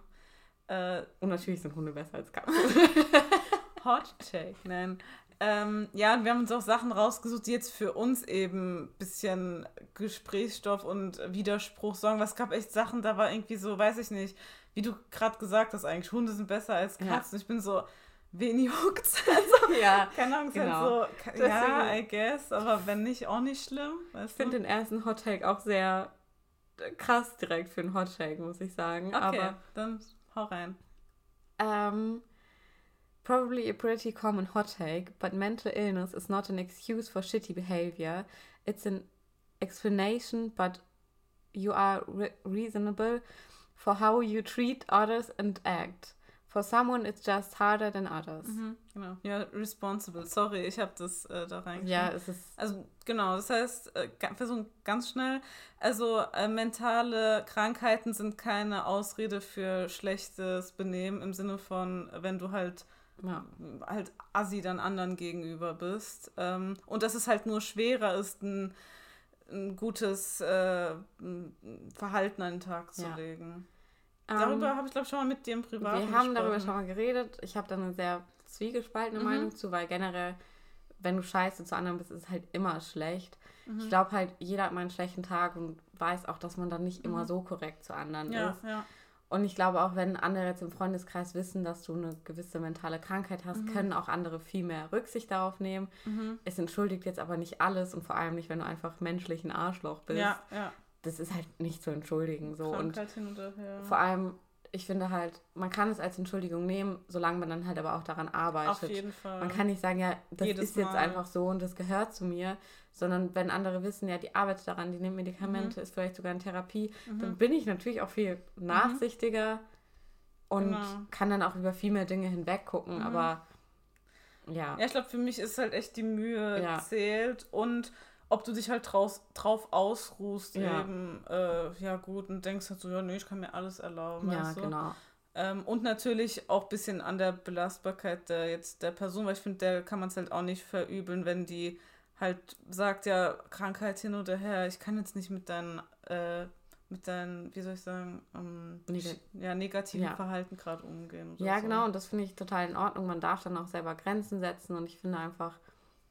Äh, Und natürlich sind Hunde besser als Katzen. Hot Take, nein. Ähm, ja, und wir haben uns auch Sachen rausgesucht, die jetzt für uns eben ein bisschen Gesprächsstoff und Widerspruch sorgen. Was gab echt Sachen, da war irgendwie so, weiß ich nicht, wie du gerade gesagt hast, eigentlich, Hunde sind besser als Ja. Katzen. Ich bin so, wen juckt's? ja. Keine Ahnung, ist Genau. halt so, ja, Deswegen- I guess, aber wenn nicht, auch nicht schlimm. Ich finde den ersten Hot Take auch sehr äh, krass direkt für einen Hot Take, muss ich sagen. Okay, Aber dann hau rein. Um, probably a pretty common hot take, but mental illness is not an excuse for shitty behavior. It's an explanation, but you are re- reasonable for how you treat others and act. For someone, it's just harder than others. Mhm, genau. Ja, responsible. Sorry, ich habe das äh, da reingeschrieben. Ja, es ist. Also genau, das heißt, äh, versuchen ganz schnell. Also äh, mentale Krankheiten sind keine Ausrede für schlechtes Benehmen im Sinne von, wenn du halt Ja. halt assi dann anderen gegenüber bist. Ähm, und dass es halt nur schwerer ist, ein, ein gutes äh, Verhalten an den Tag zu Ja. legen. Darüber habe ich, glaube ich, schon mal mit dir im Privaten Ähm, Wir haben darüber schon mal geredet. Ich habe da eine sehr zwiegespaltene Mhm. Meinung zu, weil generell, wenn du scheiße zu anderen bist, ist es halt immer schlecht. Mhm. Ich glaube halt, jeder hat mal einen schlechten Tag und weiß auch, dass man dann nicht immer so korrekt zu anderen Mhm. Ja, ist. ja. Und ich glaube auch, wenn andere jetzt im Freundeskreis wissen, dass du eine gewisse mentale Krankheit hast, Mhm. können auch andere viel mehr Rücksicht darauf nehmen. Es entschuldigt jetzt aber nicht alles und vor allem nicht, wenn du einfach menschlich ein Arschloch bist. Ja, ja. Das ist halt nicht zu entschuldigen. So. Und Krankheit hin oder her. vor allem, ich finde halt, man kann es als Entschuldigung nehmen, solange man dann halt aber auch daran arbeitet. Auf jeden Fall. Man kann nicht sagen, ja, das Jedes ist jetzt Mal. einfach so und das gehört zu mir, sondern wenn andere wissen, ja, die arbeitet daran, die nimmt Medikamente, ist vielleicht sogar in Therapie, dann bin ich natürlich auch viel nachsichtiger und Genau. kann dann auch über viel mehr Dinge hinweg gucken, aber ja. Ja, ich glaube, für mich ist halt echt die Mühe Ja. zählt und ob du dich halt draus, drauf ausruhst, Ja. eben, äh, ja gut, und denkst halt so, ja, nee, ich kann mir alles erlauben, Ja, weißt du? genau. Ähm, und natürlich auch ein bisschen an der Belastbarkeit der, jetzt der Person, weil ich finde, der kann man es halt auch nicht verübeln, wenn die halt sagt, ja, Krankheit hin oder her, ich kann jetzt nicht mit deinen, äh, mit deinen, wie soll ich sagen, ähm, Neg- ja, negativen Ja. Verhalten gerade umgehen. Ja, so. genau, und das finde ich total in Ordnung. Man darf dann auch selber Grenzen setzen und ich finde einfach,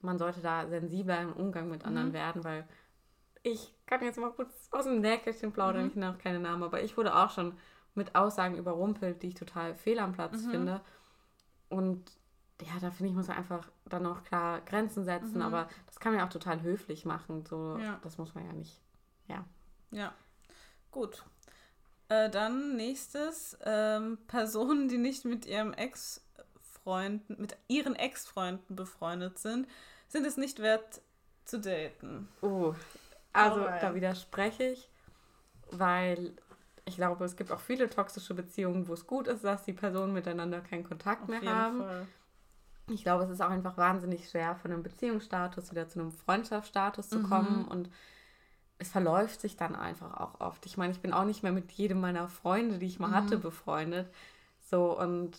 man sollte da sensibler im Umgang mit Mhm. anderen werden, weil ich kann jetzt mal kurz aus dem Nähkästchen plaudern, Mhm. ich nenne auch keine Namen, aber ich wurde auch schon mit Aussagen überrumpelt, die ich total fehl am Platz Mhm. finde. Und ja, da finde ich, muss man einfach dann auch klar Grenzen setzen, Mhm. aber das kann man ja auch total höflich machen. So, Ja. das muss man ja nicht. Ja. Ja, gut. Äh, dann nächstes, ähm, Personen, die nicht mit ihrem Ex-Freunden, mit ihren Ex-Freunden befreundet sind, sind es nicht wert zu daten. Oh, also Alright. da widerspreche ich, weil ich glaube, es gibt auch viele toxische Beziehungen, wo es gut ist, dass die Personen miteinander keinen Kontakt Auf mehr haben. Fall. Ich glaube, es ist auch einfach wahnsinnig schwer, von einem Beziehungsstatus wieder zu einem Freundschaftsstatus zu Mhm. kommen und es verläuft sich dann einfach auch oft. Ich meine, ich bin auch nicht mehr mit jedem meiner Freunde, die ich mal Mhm. hatte, befreundet. So und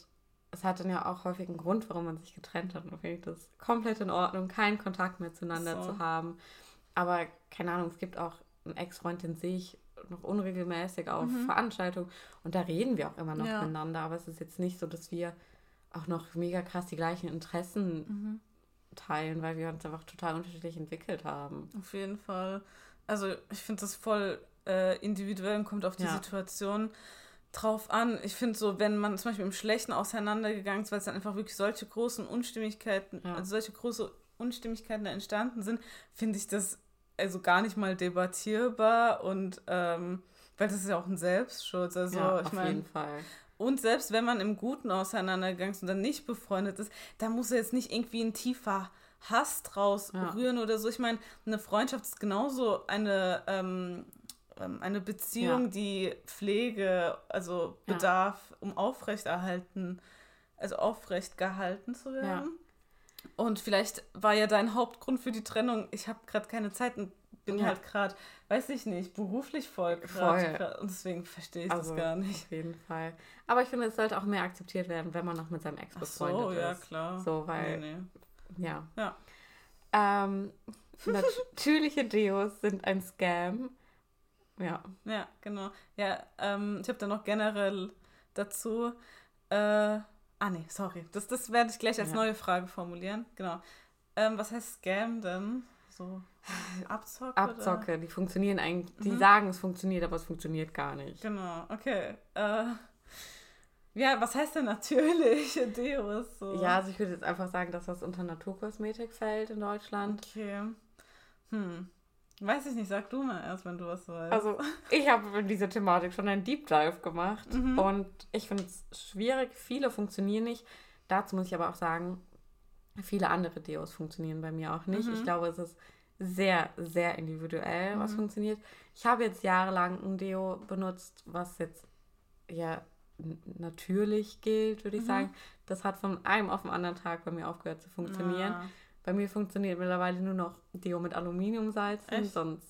es hat dann ja auch häufig einen Grund, warum man sich getrennt hat. Und finde ich das komplett in Ordnung, keinen Kontakt mehr zueinander So. zu haben. Aber keine Ahnung, es gibt auch einen Ex-Freund, den sehe ich noch unregelmäßig auf Mhm. Veranstaltungen und da reden wir auch immer noch Ja. miteinander. Aber es ist jetzt nicht so, dass wir auch noch mega krass die gleichen Interessen Mhm. teilen, weil wir uns einfach total unterschiedlich entwickelt haben. Auf jeden Fall. Also ich finde das voll äh, individuell und kommt auf die Ja. Situation drauf an. Ich finde so, wenn man zum Beispiel im Schlechten auseinandergegangen ist, weil es dann einfach wirklich solche großen Unstimmigkeiten, Ja. also solche große Unstimmigkeiten da entstanden sind, finde ich das also gar nicht mal debattierbar und ähm, weil das ist ja auch ein Selbstschutz. Also ja, ich auf meine, jeden Fall. und selbst wenn man im Guten auseinandergegangen ist und dann nicht befreundet ist, da muss er jetzt nicht irgendwie ein tiefer Hass draus Ja. rühren oder so. Ich meine, eine Freundschaft ist genauso eine, ähm, eine Beziehung, Ja. die Pflege, also Ja. bedarf, um aufrechterhalten, also aufrecht gehalten zu werden. Und vielleicht war ja dein Hauptgrund für die Trennung, ich habe gerade keine Zeit und bin Ja. halt gerade, weiß ich nicht, beruflich voll gerade. Und deswegen verstehe ich Also, das gar nicht. Auf jeden Fall. Aber ich finde, es sollte auch mehr akzeptiert werden, wenn man noch mit seinem Ex befreundet so, ja ist. klar. So, weil, Nee, nee. ja. Ja. Ähm, natürliche Deos sind ein Scam. Ja. Ja, genau. Ja, ähm, ich habe da noch generell dazu. Äh, ah, nee, sorry. Das, das werde ich gleich als Ja. neue Frage formulieren. Genau. Ähm, was heißt Scam denn? So Abzocke? Oder? Abzocke, die funktionieren eigentlich, die Mhm. sagen, es funktioniert, aber es funktioniert gar nicht. Genau, okay. Äh, ja, was heißt denn natürliche Deos? So? Ja, also ich würde jetzt einfach sagen, dass das unter Naturkosmetik fällt in Deutschland. Okay. Hm. Weiß ich nicht, sag du mal erst, wenn du was weißt. Also ich habe in dieser Thematik schon einen Deep Dive gemacht Mhm. und ich finde es schwierig. Viele funktionieren nicht. Dazu muss ich aber auch sagen, viele andere Deos funktionieren bei mir auch nicht. Mhm. Ich glaube, es ist sehr, sehr individuell, was Mhm. funktioniert. Ich habe jetzt jahrelang ein Deo benutzt, was jetzt ja natürlich gilt, würde ich Mhm. sagen. Das hat von einem auf den anderen Tag bei mir aufgehört zu funktionieren. Ah. Bei mir funktioniert mittlerweile nur noch Deo mit Aluminiumsalzen, Echt? sonst,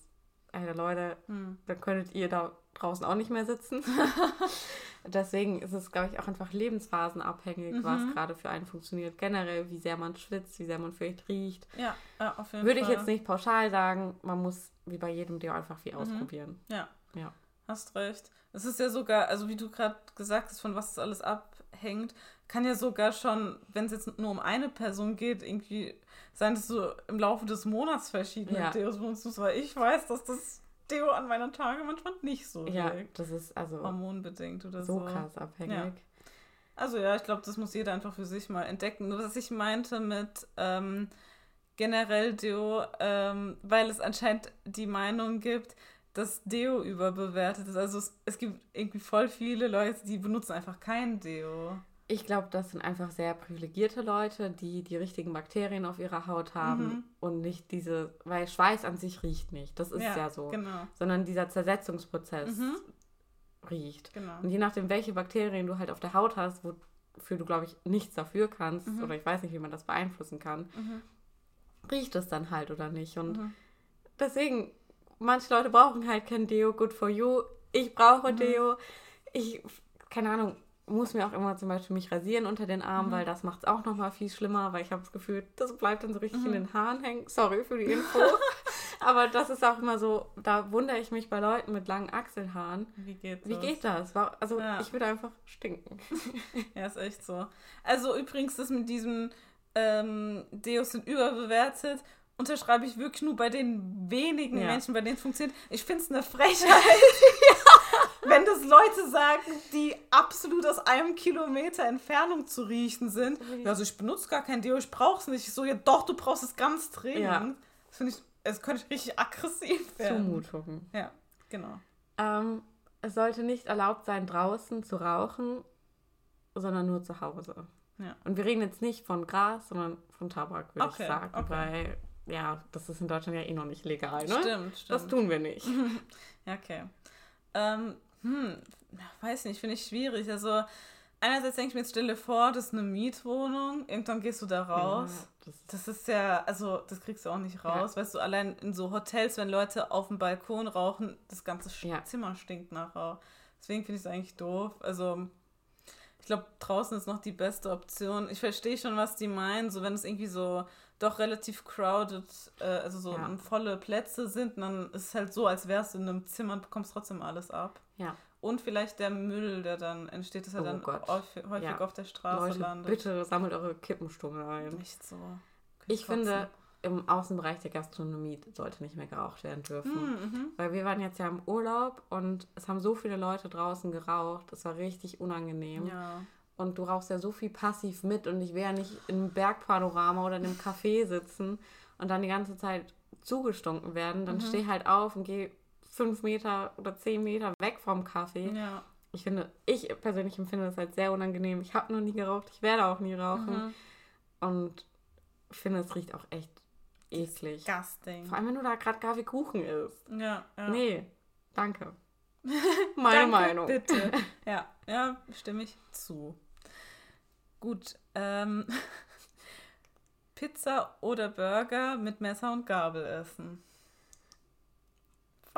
ey, Leute, Hm. dann könntet ihr da draußen auch nicht mehr sitzen. Deswegen ist es, glaube ich, auch einfach lebensphasenabhängig, was Mhm. gerade für einen funktioniert. Generell, wie sehr man schwitzt, wie sehr man vielleicht riecht. Ja, ja, auf jeden Würde Fall. ich jetzt nicht pauschal sagen, man muss wie bei jedem Deo einfach viel Mhm. ausprobieren. Ja. Ja. Hast recht. Es ist ja sogar, also wie du gerade gesagt hast, von was das alles abhängt, kann ja sogar schon, wenn es jetzt nur um eine Person geht, irgendwie sein, dass du im Laufe des Monats verschiedene Ja. Deos benutzt, weil ich weiß, dass das Deo an meiner Tage manchmal nicht so Ja, wirkt. das ist also Hormonbedingt oder so. so krass abhängig. Also ja, ich glaube, das muss jeder einfach für sich mal entdecken. Nur was ich meinte mit ähm, generell Deo, ähm, weil es anscheinend die Meinung gibt, dass Deo überbewertet ist. Also es, es gibt irgendwie voll viele Leute, die benutzen einfach kein Deo. Ich glaube, das sind einfach sehr privilegierte Leute, die die richtigen Bakterien auf ihrer Haut haben Mhm. und nicht diese, weil Schweiß an sich riecht nicht, das ist ja, so, Genau, sondern dieser Zersetzungsprozess Mhm. riecht. genau. Und je nachdem, welche Bakterien du halt auf der Haut hast, wofür du, glaube ich, nichts dafür kannst, Mhm. oder ich weiß nicht, wie man das beeinflussen kann, Mhm. riecht es dann halt oder nicht. Und Mhm. deswegen, manche Leute brauchen halt kein Deo, good for you. Ich brauche Mhm. Deo. Ich, keine Ahnung, muss mir auch immer zum Beispiel mich rasieren unter den Armen, Mhm. weil das macht es auch nochmal viel schlimmer, weil ich habe das Gefühl, das bleibt dann so richtig in Mhm. den Haaren hängen. Sorry für die Info. Aber das ist auch immer so, da wundere ich mich bei Leuten mit langen Achselhaaren. Wie geht Wie das? geht das? Also Ja. ich würde einfach stinken. Ja, ist echt so. Also übrigens, das mit diesem ähm, Deos sind überbewertet, unterschreibe ich wirklich nur bei den wenigen Ja. Menschen, bei denen es funktioniert. Ich finde es eine Frechheit, wenn das Leute sagen, die absolut aus einem Kilometer Entfernung zu riechen sind. Ja, also ich benutze gar kein Deo, ich brauche es nicht. Ich so, ja doch, du brauchst es ganz dringend. Ja. Das finde ich, es könnte ich richtig aggressiv werden. Zumutung. Ja, genau. Ähm, es sollte nicht erlaubt sein, draußen zu rauchen, sondern nur zu Hause. Ja. Und wir reden jetzt nicht von Gras, sondern von Tabak, würde Okay, ich sagen. okay. Weil, ja, das ist in Deutschland ja eh noch nicht legal, ne? Stimmt, stimmt. Das tun wir nicht. Ja, okay. Ähm, hm, weiß nicht, finde ich schwierig. Also, einerseits denke ich mir jetzt, stelle vor, das ist eine Mietwohnung, irgendwann gehst du da raus. Ja, das ist, Das ist ja, also, das kriegst du auch nicht raus. Weißt du, allein in so Hotels, wenn Leute auf dem Balkon rauchen, das ganze Ja. Zimmer stinkt nach Rauch. Deswegen finde ich es eigentlich doof. Also, ich glaube, draußen ist noch die beste Option. Ich verstehe schon, was die meinen. So, wenn es irgendwie so doch relativ crowded, äh, also so Ja. volle Plätze sind, dann ist es halt so, als wärst du in einem Zimmer und bekommst trotzdem alles ab. Ja. Und vielleicht der Müll, der dann entsteht, dass er Oh dann Gott. häufig, Ja. auf der Straße Leute, landet. bitte sammelt eure Kippenstummel ein. Nicht so. Ich finde, im Außenbereich der Gastronomie sollte nicht mehr geraucht werden dürfen. Mhm. Weil wir waren jetzt ja im Urlaub und es haben so viele Leute draußen geraucht. Das war richtig unangenehm. Ja. Und du rauchst ja so viel passiv mit und ich will ja nicht einem Bergpanorama oder in einem Café sitzen und dann die ganze Zeit zugestunken werden. Dann steh halt auf und geh fünf Meter oder zehn Meter weg vom Kaffee. Ja. Ich finde, ich persönlich empfinde das als sehr unangenehm. Ich habe noch nie geraucht, ich werde auch nie rauchen. Mhm. Und finde, es riecht auch echt eklig. Disgusting. Vor allem, wenn du da gerade Kaffeekuchen isst. Ja, ja. Nee, danke. Meine Danke, Meinung. Bitte. Ja, ja, stimme ich zu. Gut. Ähm, Pizza oder Burger mit Messer und Gabel essen.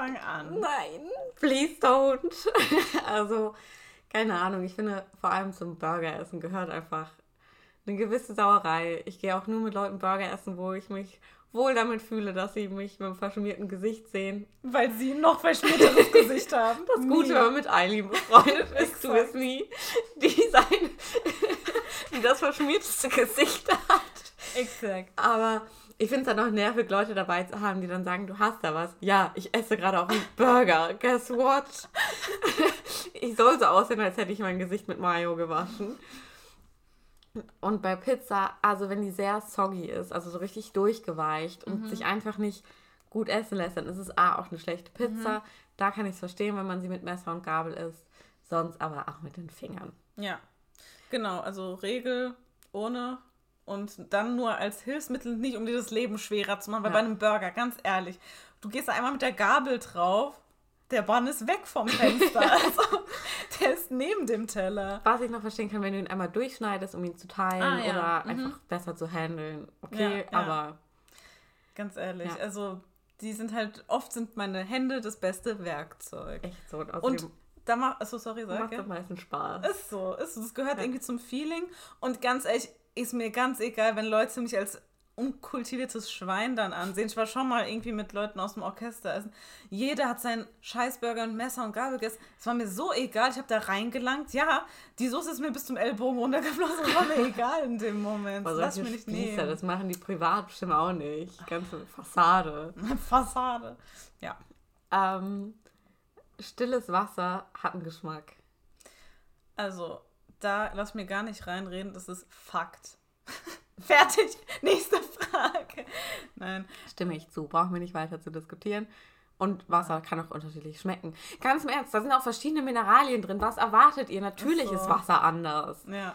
Fang an. Nein, please don't. also, keine Ahnung. Ich finde, vor allem zum Burgeressen gehört einfach eine gewisse Sauerei. Ich gehe auch nur mit Leuten Burger essen, wo ich mich wohl damit fühle, dass sie mich mit einem verschmierten Gesicht sehen. Weil sie ein noch verschmierteres Gesicht haben. Das Gute, wenn man mit Eileen befreundet ist, du es nie, die sein, die das verschmierteste Gesicht hat. Exakt. Aber ich finde es dann auch nervig, Leute dabei zu haben, die dann sagen, du hast da was. Ja, ich esse gerade auch einen Burger. Guess what? ich soll so aussehen, als hätte ich mein Gesicht mit Mayo gewaschen. Und bei Pizza, also wenn die sehr soggy ist, also so richtig durchgeweicht und sich einfach nicht gut essen lässt, dann ist es A auch eine schlechte Pizza. Da kann ich es verstehen, wenn man sie mit Messer und Gabel isst. Sonst aber auch mit den Fingern. Ja. Genau, also Regel ohne und dann nur als Hilfsmittel, nicht um dir das Leben schwerer zu machen, weil Ja. bei einem Burger, ganz ehrlich, du gehst da einmal mit der Gabel drauf, der Bann ist weg vom Fenster. also, der ist neben dem Teller. Was ich noch verstehen kann, wenn du ihn einmal durchschneidest, um ihn zu teilen Ah, ja. oder Mhm. einfach besser zu handeln. Okay, Ja, aber Ganz ehrlich. Also, die sind halt, oft sind meine Hände das beste Werkzeug. echt so. Und Und da macht, achso, sorry, sag macht ja. es am meisten Spaß. Ist so, ist so. Das gehört irgendwie zum Feeling. Und ganz ehrlich, ist mir ganz egal, wenn Leute mich als unkultiviertes Schwein dann ansehen. Ich war schon mal irgendwie mit Leuten aus dem Orchester essen. Jeder hat seinen Scheißburger und Messer und Gabel gegessen. Es war mir so egal. Ich habe da reingelangt. Ja, die Soße ist mir bis zum Ellbogen runtergeflossen. Das war mir egal in dem Moment. Aber Lass mich nicht Spießer, nehmen. das machen die privat bestimmt auch nicht. Ganze Fassade. Fassade. Ja. Ähm, stilles Wasser hat einen Geschmack. Also, da lass mir gar nicht reinreden. Das ist Fakt. Fertig. Nächste Frage. Nein. Stimme ich zu, brauchen wir nicht weiter zu diskutieren. Und Wasser kann auch unterschiedlich schmecken. Ganz im Ernst, da sind auch verschiedene Mineralien drin. Was erwartet ihr? Natürlich so. ist Wasser anders. Ja.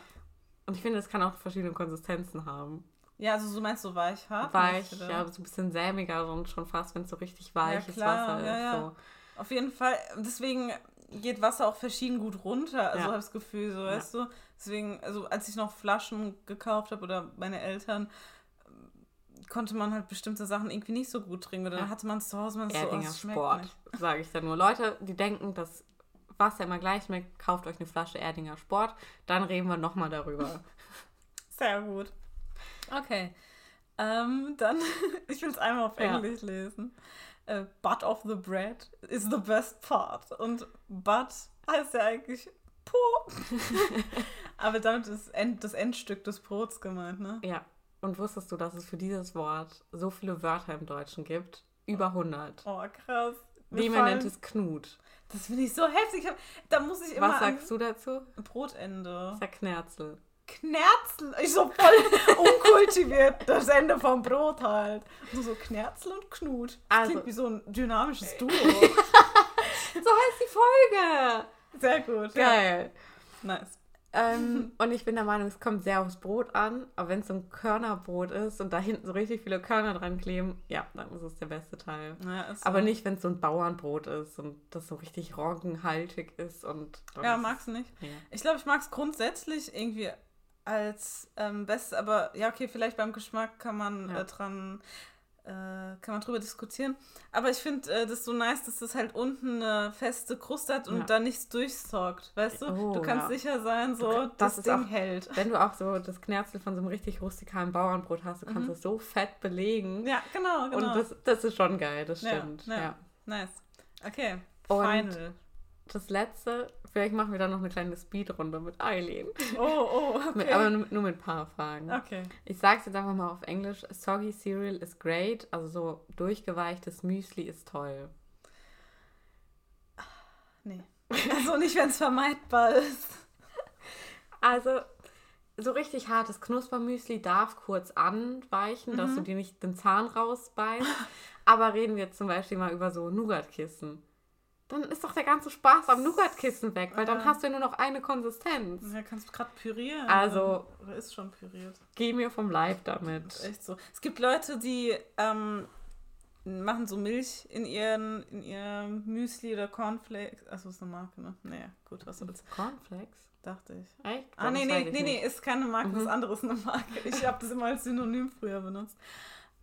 Und ich finde, es kann auch verschiedene Konsistenzen haben. Ja, also du meinst so weich hart? Weich, ja, so ein bisschen sämiger und schon fast, wenn es so richtig weiches klar, Wasser ja, ist. ja. So. Auf jeden Fall. Deswegen geht Wasser auch verschieden gut runter. Also Ja. habe ich das Gefühl, so weißt du. Deswegen, also als ich noch Flaschen gekauft habe oder meine Eltern, konnte man halt bestimmte Sachen irgendwie nicht so gut trinken. Oder dann Ja. hatte man es zu Hause, man ist so, oh, es Sport, sage ich da nur. Leute, die denken, dass Wasser immer gleich schmeckt, kauft euch eine Flasche Erdinger Sport. Dann reden wir nochmal darüber. Sehr gut. Okay. Ähm, dann, ich will es einmal auf Ja. Englisch lesen. Äh, butt of the bread is the best part. Und butt heißt ja eigentlich Po. Aber damit ist End, das Endstück des Brots gemeint, ne? ja. Und wusstest du, dass es für dieses Wort so viele Wörter im Deutschen gibt? Über 100. Oh, krass. Mir Wie man fallen- nennt es Knut. Das finde ich so heftig. Da muss ich immer Was sagst du dazu? Brotende. Sag Knerzel. Ich so voll unkultiviert. Das Ende vom Brot halt. So, so Knerzel und Knut. Das Also- klingt wie so ein dynamisches Duo. So heißt die Folge. Sehr gut. Ja. Geil. Nice. Ähm, und ich bin der Meinung, es kommt sehr aufs Brot an. Aber wenn es so ein Körnerbrot ist und da hinten so richtig viele Körner dran kleben, ja, dann ist es der beste Teil. Ja, so. Aber nicht, wenn es so ein Bauernbrot ist und das so richtig roggenhaltig ist und. Ja, magst du nicht? es- Ja. Ich glaube, ich mag es grundsätzlich irgendwie als ähm, Bestes, aber ja, okay, vielleicht beim Geschmack kann man Ja. äh, dran, äh, kann man drüber diskutieren. Aber ich finde äh, das so nice, dass das halt unten eine feste Kruste hat und Ja. da nichts durchsaugt, weißt du? Oh, du kannst ja. sicher sein, so, kann- das, das Ding auch- hält. Wenn du auch so das Knerzel von so einem richtig rustikalen Bauernbrot hast, du kannst Mhm. es so fett belegen. Ja, genau, genau. Und das, das ist schon geil, das stimmt. ja. Ja. nice. Okay, Und- final. das letzte, vielleicht machen wir dann noch eine kleine Speedrunde mit Eileen. Oh, oh, okay. Mit, aber nur, mit ein paar Fragen. okay. Ich sag's jetzt einfach mal auf Englisch. Soggy Cereal is great. Also so durchgeweichtes Müsli ist toll. Nee. Also nicht, wenn es vermeidbar ist. Also so richtig hartes Knuspermüsli darf kurz anweichen, dass du dir nicht den Zahn rausbeißt. Aber reden wir jetzt zum Beispiel mal über so Nougatkissen. Dann ist doch der ganze Spaß am Nougatkissen weg, weil dann hast du ja nur noch eine Konsistenz. Ja, kannst du gerade pürieren. Also- Oder ist schon püriert. Geh mir vom Leib damit. Echt so. Es gibt Leute, die ähm, machen so Milch in ihren in ihr Müsli oder Cornflakes. Achso, ist eine Marke, ne? Naja, gut, was soll's. Cornflakes? Dachte ich. Echt? Ah, nee, das nee, nee, nee, ist keine Marke, das Mhm. andere ist eine Marke. Ich habe das immer als Synonym früher benutzt.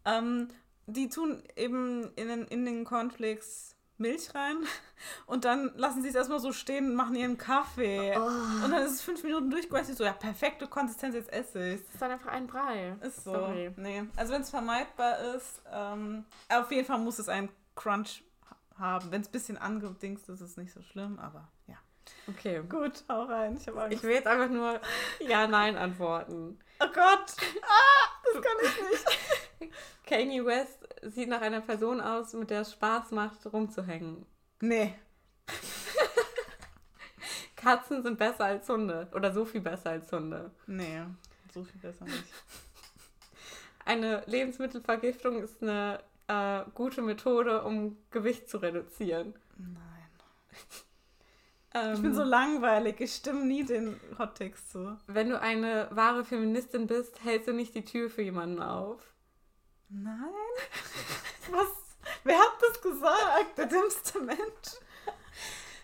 Ähm, die tun eben in den, in den Cornflakes Milch rein und dann lassen sie es erstmal so stehen und machen ihren Kaffee. Oh. Und dann ist es fünf Minuten durchgegossen. So, ja, perfekte Konsistenz, jetzt esse ich's. Das ist dann einfach ein Brei. Ist so. Sorry. Nee. Also wenn es vermeidbar ist, ähm, auf jeden Fall muss es einen Crunch haben. Wenn es ein bisschen angedingst ist, ist es nicht so schlimm, aber ja. Okay. Gut, hau rein. Ich. Ich will jetzt einfach nur Ja, Nein antworten. oh Gott! Ah, das kann ich nicht. Kanye West sieht nach einer Person aus, mit der es Spaß macht, rumzuhängen. Nee. Katzen sind besser als Hunde. Oder so viel besser als Hunde. Nee. So viel besser nicht. Eine Lebensmittelvergiftung ist eine äh, gute Methode, um Gewicht zu reduzieren. Nein. Ähm, Ich bin so langweilig. Ich stimme nie den Hottext zu. wenn du eine wahre Feministin bist, hältst du nicht die Tür für jemanden auf. Nein? Was? Wer hat das gesagt? Der dümmste Mensch.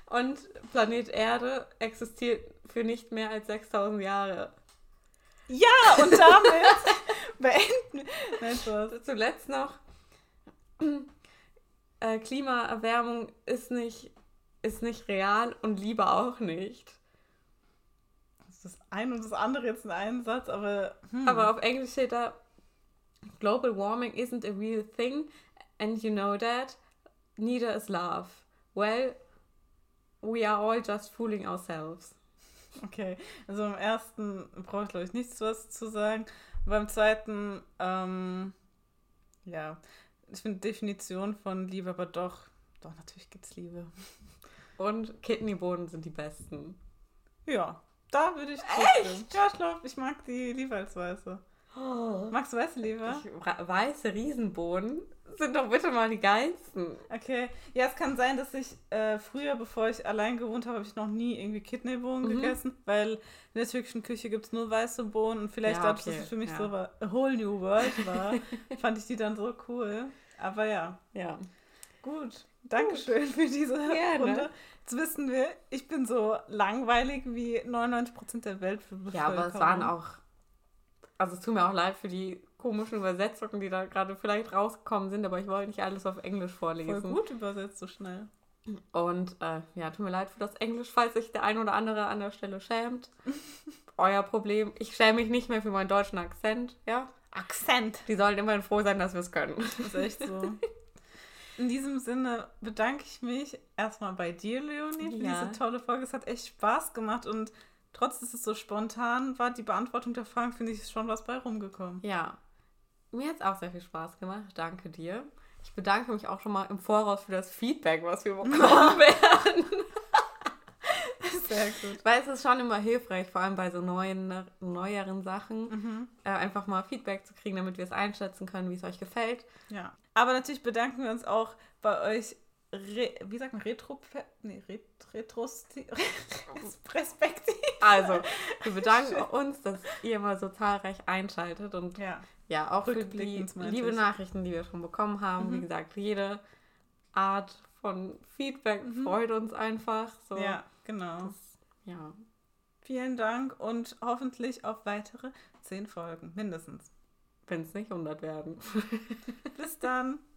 Und Planet Erde existiert für nicht mehr als 6000 Jahre. Ja, und damit beenden. Spaß. Zuletzt noch, äh, Klimaerwärmung ist nicht, ist nicht real und Liebe auch nicht. Das ist das eine und das andere jetzt in einem Satz, aber. Hm. Aber auf Englisch steht da, Global warming isn't a real thing and you know that. Neither is love. Well, we are all just fooling ourselves. Okay, also beim ersten brauche ich glaube ich nichts was zu sagen. Beim zweiten, ähm, ja, ich finde Definition von Liebe, aber doch, doch, natürlich gibt's Liebe. Und Kidneybohnen sind die besten. Ja, da würde ich zustimmen. Ja, ich glaube, ich mag die lieber als weiße. Magst du weiße lieber? Ich, weiße Riesenbohnen sind doch bitte mal die geilsten. Okay, ja, es kann sein, dass ich äh, früher, bevor ich allein gewohnt habe, habe ich noch nie irgendwie Kidneybohnen Mhm. gegessen, weil in der türkischen Küche gibt es nur weiße Bohnen und vielleicht Ja, dadurch, okay, dass es für mich ja. so war, a whole new world war, fand ich die dann so cool. Aber ja, Ja. gut. Dankeschön für diese Gerne. Runde. Jetzt wissen wir, ich bin so langweilig wie 99% der Welt. Ja, aber es waren auch. Also es tut mir auch leid für die komischen Übersetzungen, die da gerade vielleicht rausgekommen sind, aber ich wollte nicht alles auf Englisch voll vorlesen. gut übersetzt, so schnell. Und äh, ja, tut mir leid für das Englisch, falls sich der ein oder andere an der Stelle schämt. Euer Problem. Ich schäme mich nicht mehr für meinen deutschen Akzent, ja. Akzent. Die sollen immerhin froh sein, dass wir es können. Das ist echt so. In diesem Sinne bedanke ich mich erstmal bei dir, Leonie, für Ja. diese tolle Folge. Es hat echt Spaß gemacht und trotz, dass es so spontan war, die Beantwortung der Fragen, finde ich, ist schon was bei rumgekommen. Ja, mir hat es auch sehr viel Spaß gemacht. Danke dir. Ich bedanke mich auch schon mal im Voraus für das Feedback, was wir bekommen werden. Sehr gut. Weil es ist schon immer hilfreich, vor allem bei so neuen, neueren Sachen, Mhm. äh, einfach mal Feedback zu kriegen, damit wir es einschätzen können, wie es euch gefällt. Ja. Aber natürlich bedanken wir uns auch bei euch, Re wie sagt man, Retro... Nee, Ret Retrosti... Respektiv. Also, wir bedanken uns, dass ihr immer so zahlreich einschaltet und Ja. ja, auch für die liebe ich. Nachrichten, die wir schon bekommen haben. Wie Mhm. gesagt, jede Art von Feedback Mhm. freut uns einfach. So. Ja, genau. Das, ja. Vielen Dank und hoffentlich auf weitere zehn Folgen, mindestens. Wenn es nicht 100 werden. Bis dann.